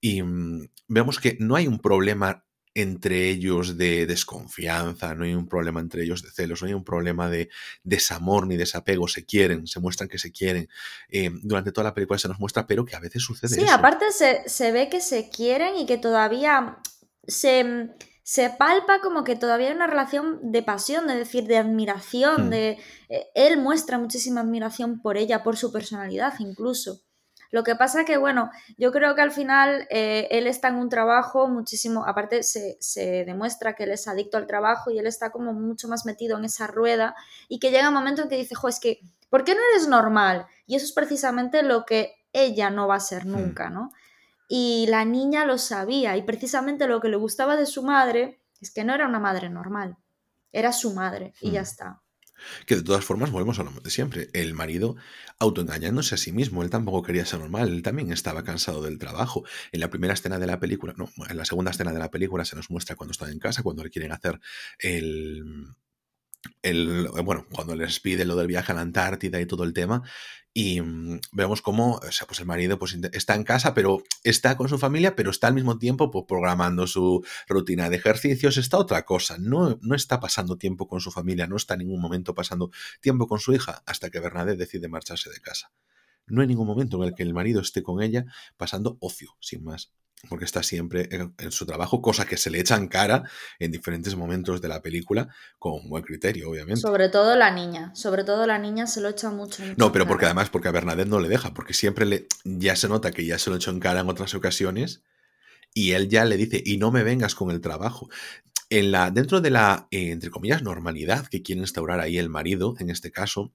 Y mm, vemos que no hay un problema entre ellos de desconfianza, no hay un problema entre ellos de celos, no hay un problema de desamor ni desapego, se quieren, se muestran que se quieren. Eh, durante toda la película se nos muestra, pero que a veces sucede. Sí, aparte se, se ve que se quieren y que todavía se se palpa como que todavía hay una relación de pasión, de decir, de admiración, hmm. de... Eh, él muestra muchísima admiración por ella, por su personalidad incluso. Lo que pasa que, bueno, yo creo que al final eh, él está en un trabajo muchísimo, aparte se, se, demuestra que él es adicto al trabajo y él está como mucho más metido en esa rueda y que llega un momento en que dice, jo, es que, ¿por qué no eres normal? Y eso es precisamente lo que ella no va a ser hmm. nunca, ¿no? y la niña lo sabía y precisamente lo que le gustaba de su madre es que no era una madre normal, era su madre y ya está. Que de todas formas volvemos a lo de siempre. El marido autoengañándose a sí mismo. Él tampoco quería ser normal. Él también estaba cansado del trabajo. En la primera escena de la película, no, en la segunda escena de la película se nos muestra cuando está en casa, cuando le quieren hacer el, el, bueno, cuando les pide lo del viaje a la Antártida y todo el tema, y mm, vemos cómo o sea, pues el marido pues, está en casa, pero está con su familia, pero está al mismo tiempo pues, programando su rutina de ejercicios, está otra cosa, no, no está pasando tiempo con su familia, no está en ningún momento pasando tiempo con su hija hasta que Bernadette decide marcharse de casa. No hay ningún momento en el que el marido esté con ella pasando ocio, sin más porque está siempre en, su trabajo, cosa que se le echa en cara en diferentes momentos de la película con buen criterio, obviamente. Sobre todo la niña, sobre todo la niña se lo echa mucho. no, pero porque además porque a Bernadette no le deja, porque siempre le ya se nota que ya se lo echó en cara en otras ocasiones y él ya le dice, y no me vengas con el trabajo. En la, dentro de la, eh, entre comillas, normalidad que quiere instaurar ahí el marido, en este caso,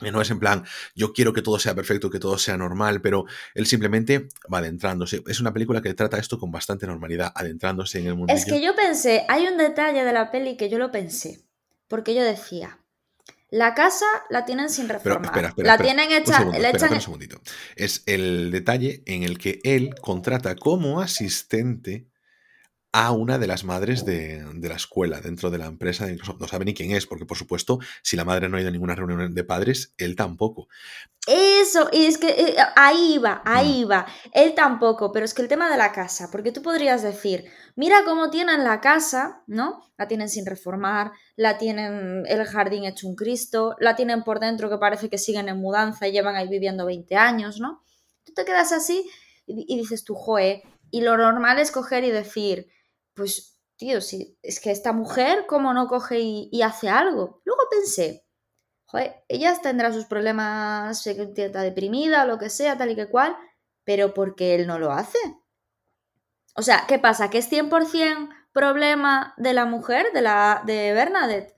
no es en plan, yo quiero que todo sea perfecto, que todo sea normal, pero él simplemente va adentrándose. Es una película que trata esto con bastante normalidad, adentrándose en el mundo. Es que yo pensé, hay un detalle de la peli que yo lo pensé, porque yo decía, la casa la tienen sin reformar. Pero, espera, espera, la tienen hecha. Un un segundito. Es el detalle en el que él contrata como asistente a una de las madres de, la escuela dentro de la empresa. no sabe ni quién es, porque por supuesto, si la madre no ha ido a ninguna reunión de padres, él tampoco. Eso, y es que eh, ahí va, ahí mm. va. Él tampoco, pero es que el tema de la casa, porque tú podrías decir, mira cómo tienen la casa, ¿no? La tienen sin reformar, la tienen el jardín hecho un Cristo, la tienen por dentro que parece que siguen en mudanza y llevan ahí viviendo 20 años, ¿no? Tú te quedas así y, y dices tú, joe, y lo normal es coger y decir, pues, tío, si es que esta mujer, ¿cómo no coge y, hace algo? Luego pensé, joder, ella tendrá sus problemas, se está deprimida, lo que sea, tal y que cual, pero ¿por qué él no lo hace? O sea, ¿qué pasa? ¿Que es 100% problema de la mujer, de, la, de Bernadette?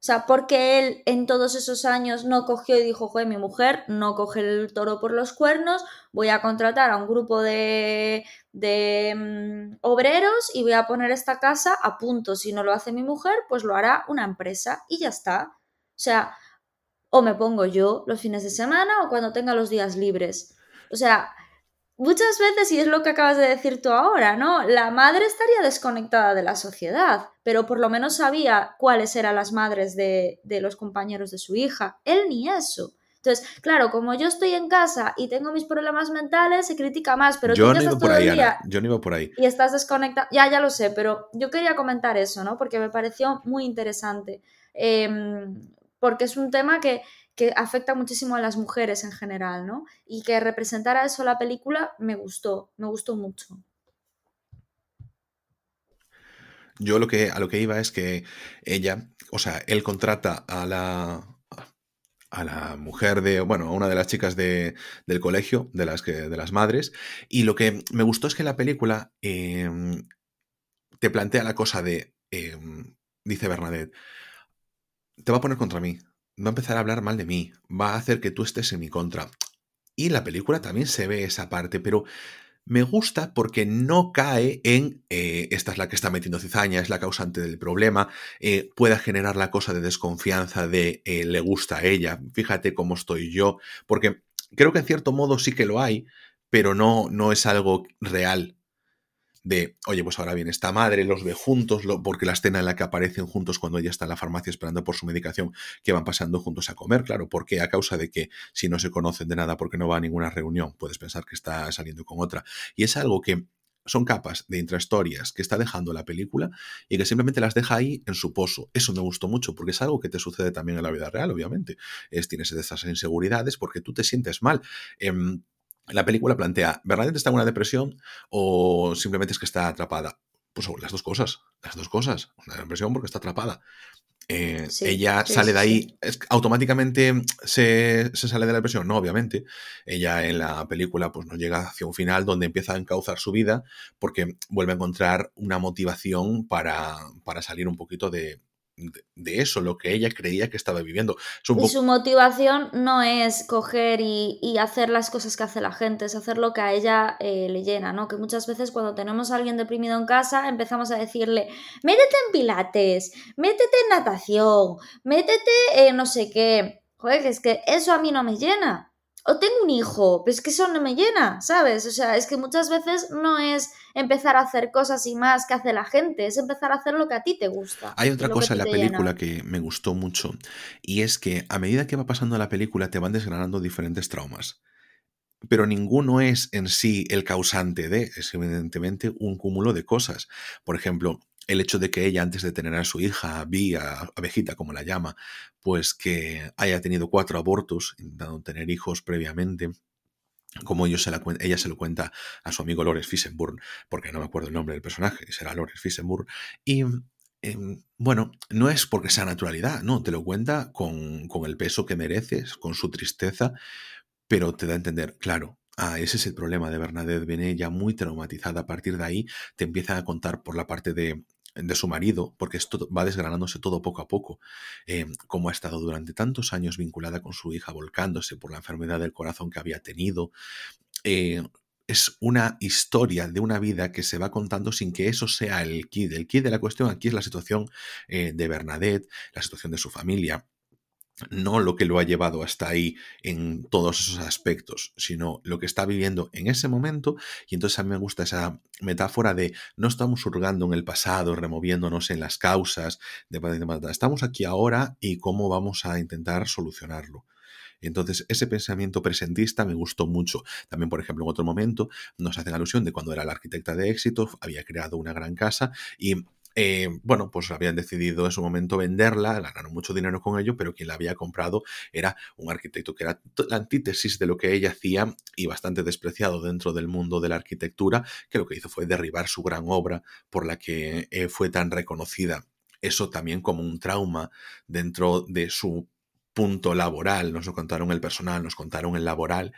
O sea, porque él en todos esos años no cogió y dijo, joder, mi mujer no coge el toro por los cuernos, voy a contratar a un grupo de, de mm, obreros y voy a poner esta casa a punto. Si no lo hace mi mujer, pues lo hará una empresa y ya está. O sea, o me pongo yo los fines de semana o cuando tenga los días libres. O sea, muchas veces, y es lo que acabas de decir tú ahora, ¿no? La madre estaría desconectada de la sociedad, pero por lo menos sabía cuáles eran las madres de, los compañeros de su hija. Él ni eso. Entonces, claro, como yo estoy en casa y tengo mis problemas mentales, se critica más, pero yo no iba por ahí, Yo no iba por ahí. Y estás desconectada. Ya, ya lo sé, pero yo quería comentar eso, ¿no? Porque me pareció muy interesante. Em, porque es un tema que, que afecta muchísimo a las mujeres en general, ¿no? Y que representara eso la película me gustó, me gustó mucho. Yo lo que, a lo que iba es que ella, o sea, él contrata a la, a la mujer de, bueno, a una de las chicas de, del colegio, de las, que, de las madres, y lo que me gustó es que la película em, te plantea la cosa de, em, dice Bernadette, te va a poner contra mí, va a empezar a hablar mal de mí, va a hacer que tú estés en mi contra. Y la película también se ve esa parte, pero me gusta porque no cae en eh, esta es la que está metiendo cizaña, es la causante del problema, eh, pueda generar la cosa de desconfianza de eh, le gusta a ella, fíjate cómo estoy yo, porque creo que en cierto modo sí que lo hay, pero no, no es algo real de, oye, pues ahora viene esta madre, los ve juntos, porque la escena en la que aparecen juntos cuando ella está en la farmacia esperando por su medicación, que van pasando juntos a comer, claro, porque a causa de que si no se conocen de nada porque no va a ninguna reunión, puedes pensar que está saliendo con otra. Y es algo que son capas de intrahistorias que está dejando la película y que simplemente las deja ahí en su pozo. Eso me gustó mucho porque es algo que te sucede también en la vida real, obviamente. Es, tienes esas inseguridades porque tú te sientes mal. Em, la película plantea, ¿verdaderamente está en una depresión o simplemente es que está atrapada? Pues las dos cosas, las dos cosas. Una depresión porque está atrapada. Eh, ella sale de ahí, automáticamente se, sale de la depresión, no, obviamente. Ella en la película pues no llega hacia un final donde empieza a encauzar su vida porque vuelve a encontrar una motivación para, para salir un poquito de, de, eso, lo que ella creía que estaba viviendo. Y su motivación no es coger y, hacer las cosas que hace la gente, es hacer lo que a ella eh, le llena, ¿no? Que muchas veces cuando tenemos a alguien deprimido en casa empezamos a decirle, métete en pilates, métete en natación, métete en no sé qué. Joder, es que eso a mí no me llena o tengo un hijo, pero es que eso no me llena, ¿sabes? O sea, es que muchas veces no es empezar a hacer cosas y más que hace la gente, es empezar a hacer lo que a ti te gusta. Hay otra cosa en la película que me gustó mucho y es que a medida que va pasando la película te van desgranando diferentes traumas. Pero ninguno es en sí el causante de, es evidentemente un cúmulo de cosas. Por ejemplo, el hecho de que ella, antes de tener a su hija, Vi, a Abejita, como la llama, pues que haya tenido cuatro abortos, intentando tener hijos previamente, como ellos se la, ella se lo cuenta a su amigo Lores Fissenburg, porque no me acuerdo el nombre del personaje, será Lores Fissenburg, y em, bueno, no es porque sea naturalidad, no, te lo cuenta con, con el peso que mereces, con su tristeza, pero te da a entender, claro, Ah, ese es el problema de Bernadette. Viene ya muy traumatizada. A partir de ahí te empieza a contar por la parte de, de su marido, porque esto va desgranándose todo poco a poco, eh, cómo ha estado durante tantos años vinculada con su hija, volcándose por la enfermedad del corazón que había tenido. Eh, es una historia de una vida que se va contando sin que eso sea el kit. El kit de la cuestión aquí es la situación eh, de Bernadette, la situación de su familia, no lo que lo ha llevado hasta ahí en todos esos aspectos, sino lo que está viviendo en ese momento. Y entonces a mí me gusta esa metáfora de no estamos hurgando en el pasado, removiéndonos en las causas, de, estamos aquí ahora y cómo vamos a intentar solucionarlo. entonces ese pensamiento presentista me gustó mucho. También, por ejemplo, en otro momento nos hacen alusión de cuando era la arquitecta de éxito, había creado una gran casa y eh, bueno, pues habían decidido en su momento venderla, ganaron mucho dinero con ello, pero quien la había comprado era un arquitecto que era la antítesis de lo que ella hacía y bastante despreciado dentro del mundo de la arquitectura, que lo que hizo fue derribar su gran obra por la que eh, fue tan reconocida. Eso también como un trauma dentro de su punto laboral, nos lo contaron el personal, nos contaron el laboral,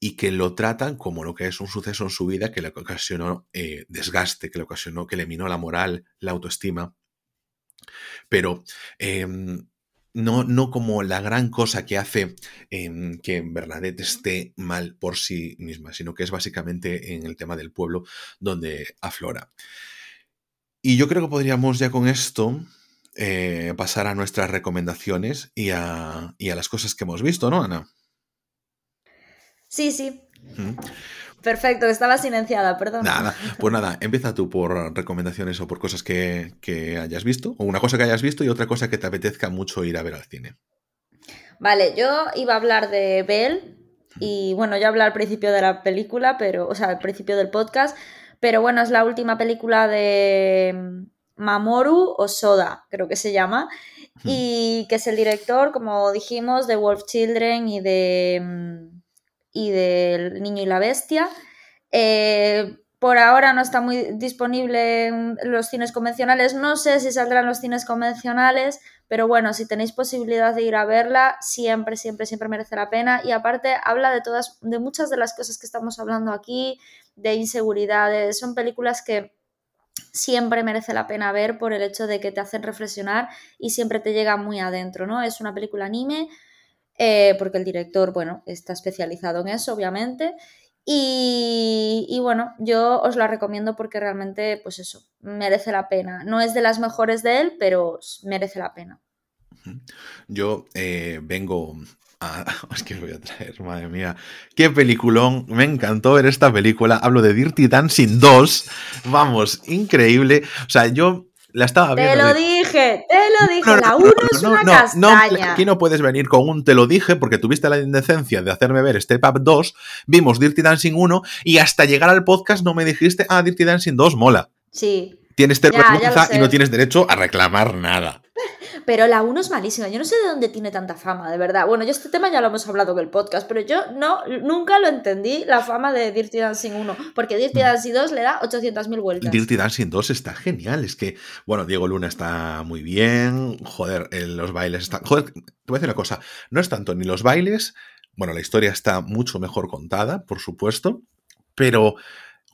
y que lo tratan como lo que es un suceso en su vida que le ocasionó eh, desgaste, que le ocasionó, que le minó la moral, la autoestima. Pero em, no, no, como la gran cosa que hace em, que Bernadette esté mal por sí misma, sino que es básicamente en el tema del pueblo donde aflora. Y yo creo que podríamos ya con esto eh, pasar a nuestras recomendaciones y a, y a las cosas que hemos visto, ¿no, Ana? Sí, sí. Perfecto, estaba silenciada, perdón. Nada, pues nada, empieza tú por recomendaciones o por cosas que, hayas visto, o una cosa que hayas visto y otra cosa que te apetezca mucho ir a ver al cine. Vale, yo iba a hablar de Bell y bueno, yo hablé al principio de la película, pero, o sea, al principio del podcast, pero bueno, es la última película de Mamoru Osoda, creo que se llama, y que es el director, como dijimos, de Wolf Children y de mm, y del Niño y la Bestia. Eh, por ahora no está muy disponible en los cines convencionales. No sé si saldrá en los cines convencionales, pero bueno, si tenéis posibilidad de ir a verla, siempre, siempre, siempre merece la pena. Y aparte habla de todas, de muchas de las cosas que estamos hablando aquí, de inseguridades. Son películas que siempre merece la pena ver por el hecho de que te hacen reflexionar y siempre te llega muy adentro, ¿no? Es una película anime eh, porque el director, bueno, está especializado en eso, obviamente. Y, bueno, yo os la recomiendo porque realmente, pues eso, merece la pena. No es de las mejores de él, pero merece la pena. Yo eh, vengo a... Es que voy a traer, madre mía. Qué peliculón. Me encantó ver esta película. Hablo de Dirty Dancing 2. Vamos, increíble. O sea, yo la estaba viendo. Te lo dije, te lo dije. la 1 es una castaña. aquí no puedes venir con un te lo dije porque tuviste la indecencia de hacerme ver Step Up 2, vimos Dirty Dancing 1 y hasta llegar al podcast no me dijiste, ah, Dirty Dancing 2 mola. Sí. Tienes vergüenza y no tienes derecho a reclamar nada. Pero la 1 es malísima. Yo no sé de dónde tiene tanta fama, de verdad. Bueno, yo este tema ya lo hemos hablado en el podcast, pero yo no, nunca lo entendí, la fama de Dirty Dancing 1. Porque Dirty mm. Dancing 2 le da 800.000 vueltas. Dirty Dancing 2 está genial. Es que, bueno, Diego Luna está muy bien. Joder, los bailes están. Joder, te voy a decir una cosa. No es tanto ni los bailes. Bueno, la historia está mucho mejor contada, por supuesto. Pero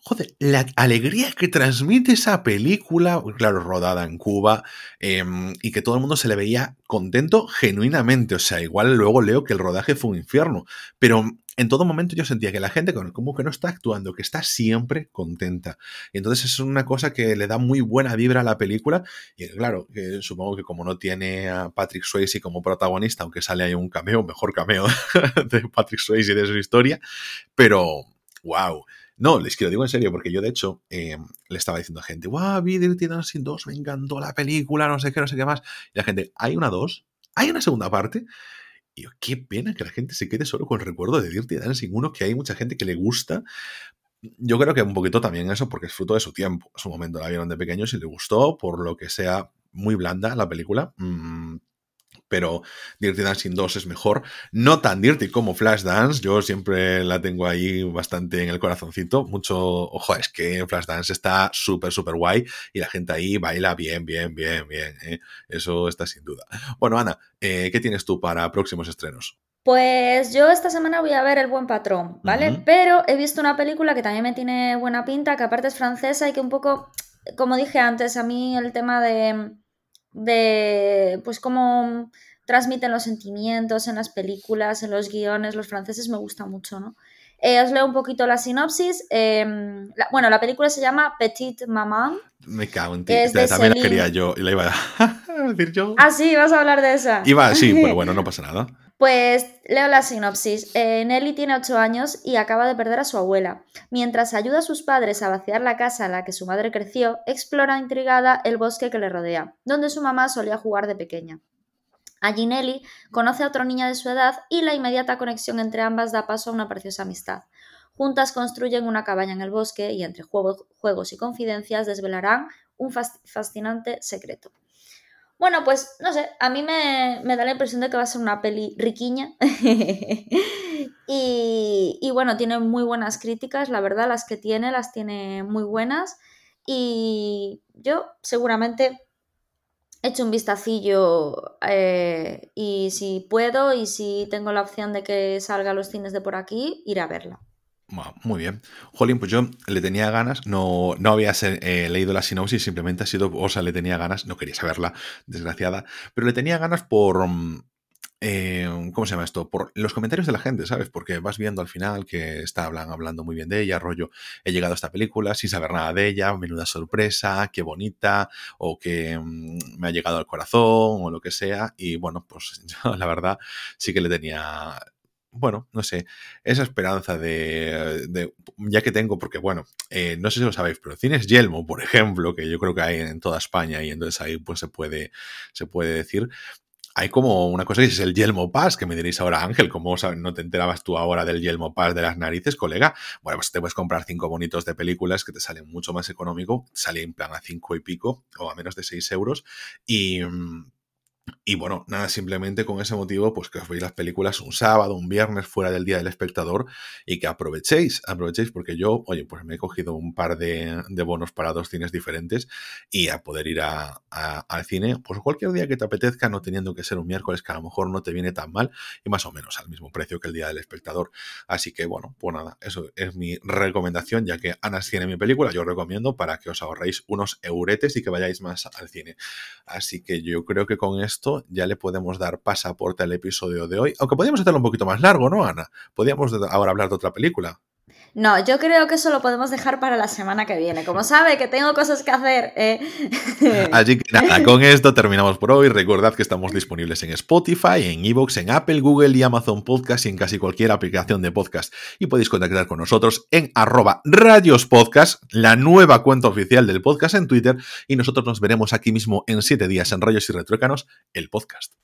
joder, la alegría que transmite esa película, claro, rodada en Cuba, em, y que todo el mundo se le veía contento genuinamente. O sea, igual luego leo que el rodaje fue un infierno, pero en todo momento yo sentía que la gente como que no está actuando, que está siempre contenta. Y entonces es una cosa que le da muy buena vibra a la película. Y claro, supongo que como no tiene a Patrick Swayze como protagonista, aunque sale ahí un cameo, mejor cameo de Patrick Swayze y de su historia, pero wow. No, les quiero digo en serio, porque yo de hecho eh, le estaba diciendo a gente, wow, vi Dirty Dancing 2, me encantó la película, no sé qué, no sé qué más. Y la gente, ¿hay una 2? ¿Hay una segunda parte? Y qué pena que la gente se quede solo con el recuerdo de Dirty Dancing 1, que hay mucha gente que le gusta. Yo creo que un poquito también eso, porque es fruto de su tiempo. En su momento la vieron de pequeños y le gustó, por lo que sea muy blanda la película. Mm, pero Dirty Dancing 2 es mejor. No tan dirty como Flashdance, yo siempre la tengo ahí bastante en el corazoncito. Mucho, ojo, es que Flashdance está súper, súper guay y la gente ahí baila bien, bien, bien, bien. ¿eh? Eso está sin duda. Bueno, Ana, eh, ¿qué tienes tú para próximos estrenos? Pues yo esta semana voy a ver El Buen Patrón, ¿vale? Pero he visto una película que también me tiene buena pinta, que aparte es francesa y que un poco, como dije antes, a mí el tema de de pues cómo transmiten los sentimientos en las películas, en los guiones, los franceses me gusta mucho, ¿no? Eh, os leo un poquito la sinopsis. Em, bueno, la película se llama Petite Maman. Me cago en ti. También la quería yo. Y la iba a decir yo. Ah, sí, vas a hablar de esa. Iba, sí, pero bueno, no pasa nada. Pues leo la sinopsis. Eh, Nelly tiene 8 años y acaba de perder a su abuela. Mientras ayuda a sus padres a vaciar la casa en la que su madre creció, explora intrigada el bosque que le rodea, donde su mamá solía jugar de pequeña. Allí Nelly conoce a otra niña de su edad y la inmediata conexión entre ambas da paso a una preciosa amistad. Juntas construyen una cabaña en el bosque y entre juegos y confidencias desvelarán un fascinante secreto. Bueno, pues no sé, a mí me, da la impresión de que va a ser una peli riquiña. y, bueno, tiene muy buenas críticas, la verdad, las que tiene las tiene muy buenas. Y yo seguramente echo un vistacillo eh, y si puedo y si tengo la opción de que salga a los cines de por aquí, iré a verla muy bien. Jolín, pues yo le tenía ganas, no, no había eh, leído la sinopsis, simplemente ha sido, o sea, le tenía ganas, no quería saberla, desgraciada, pero le tenía ganas por, mm, eh, ¿cómo se llama esto? Por los comentarios de la gente, ¿sabes? Porque vas viendo al final que está hablando muy bien de ella, rollo, he llegado a esta película sin saber nada de ella, menuda sorpresa, qué bonita, o que mm, me ha llegado al corazón, o lo que sea, y bueno, pues yo la verdad sí que le tenía bueno, no sé, esa esperanza de, ya que tengo, porque bueno, eh, no sé si lo sabéis, pero Cines Yelmo, por ejemplo, que yo creo que hay en toda España y entonces ahí pues se puede, se puede decir, hay como una cosa que es el Yelmo Pass, que me diréis ahora, Ángel, ¿cómo no te enterabas tú ahora del Yelmo Pass de las narices, colega? Bueno, pues te puedes comprar cinco bonitos de películas que te salen mucho más económico, sale en plan a cinco y pico o a menos de seis euros y mm, y bueno, nada, simplemente con ese motivo, pues que os veáis las películas un sábado, un viernes, fuera del Día del Espectador y que aprovechéis, aprovechéis porque yo, oye, pues me he cogido un par de, bonos para dos cines diferentes y a poder ir a, al cine, pues cualquier día que te apetezca, no teniendo que ser un miércoles que a lo mejor no te viene tan mal y más o menos al mismo precio que el Día del Espectador. Así que bueno, pues nada, eso es mi recomendación, ya que Ana tiene mi película, yo recomiendo para que os ahorréis unos euretes y que vayáis más al cine. Así que yo creo que con eso esto ya le podemos dar pasaporte al episodio de hoy, aunque podríamos hacerlo un poquito más largo, ¿no, Ana? Podríamos ahora hablar de otra película. No, yo creo que eso lo podemos dejar para la semana que viene. Como sabe que tengo cosas que hacer. ¿eh? Así que nada, con esto terminamos por hoy. Recordad que estamos disponibles en Spotify, en Evox, en Apple, Google y Amazon Podcast y en casi cualquier aplicación de podcast. Y podéis contactar con nosotros en arroba radiospodcast, la nueva cuenta oficial del podcast en Twitter. Y nosotros nos veremos aquí mismo en siete días en Rayos y Retruécanos, el podcast.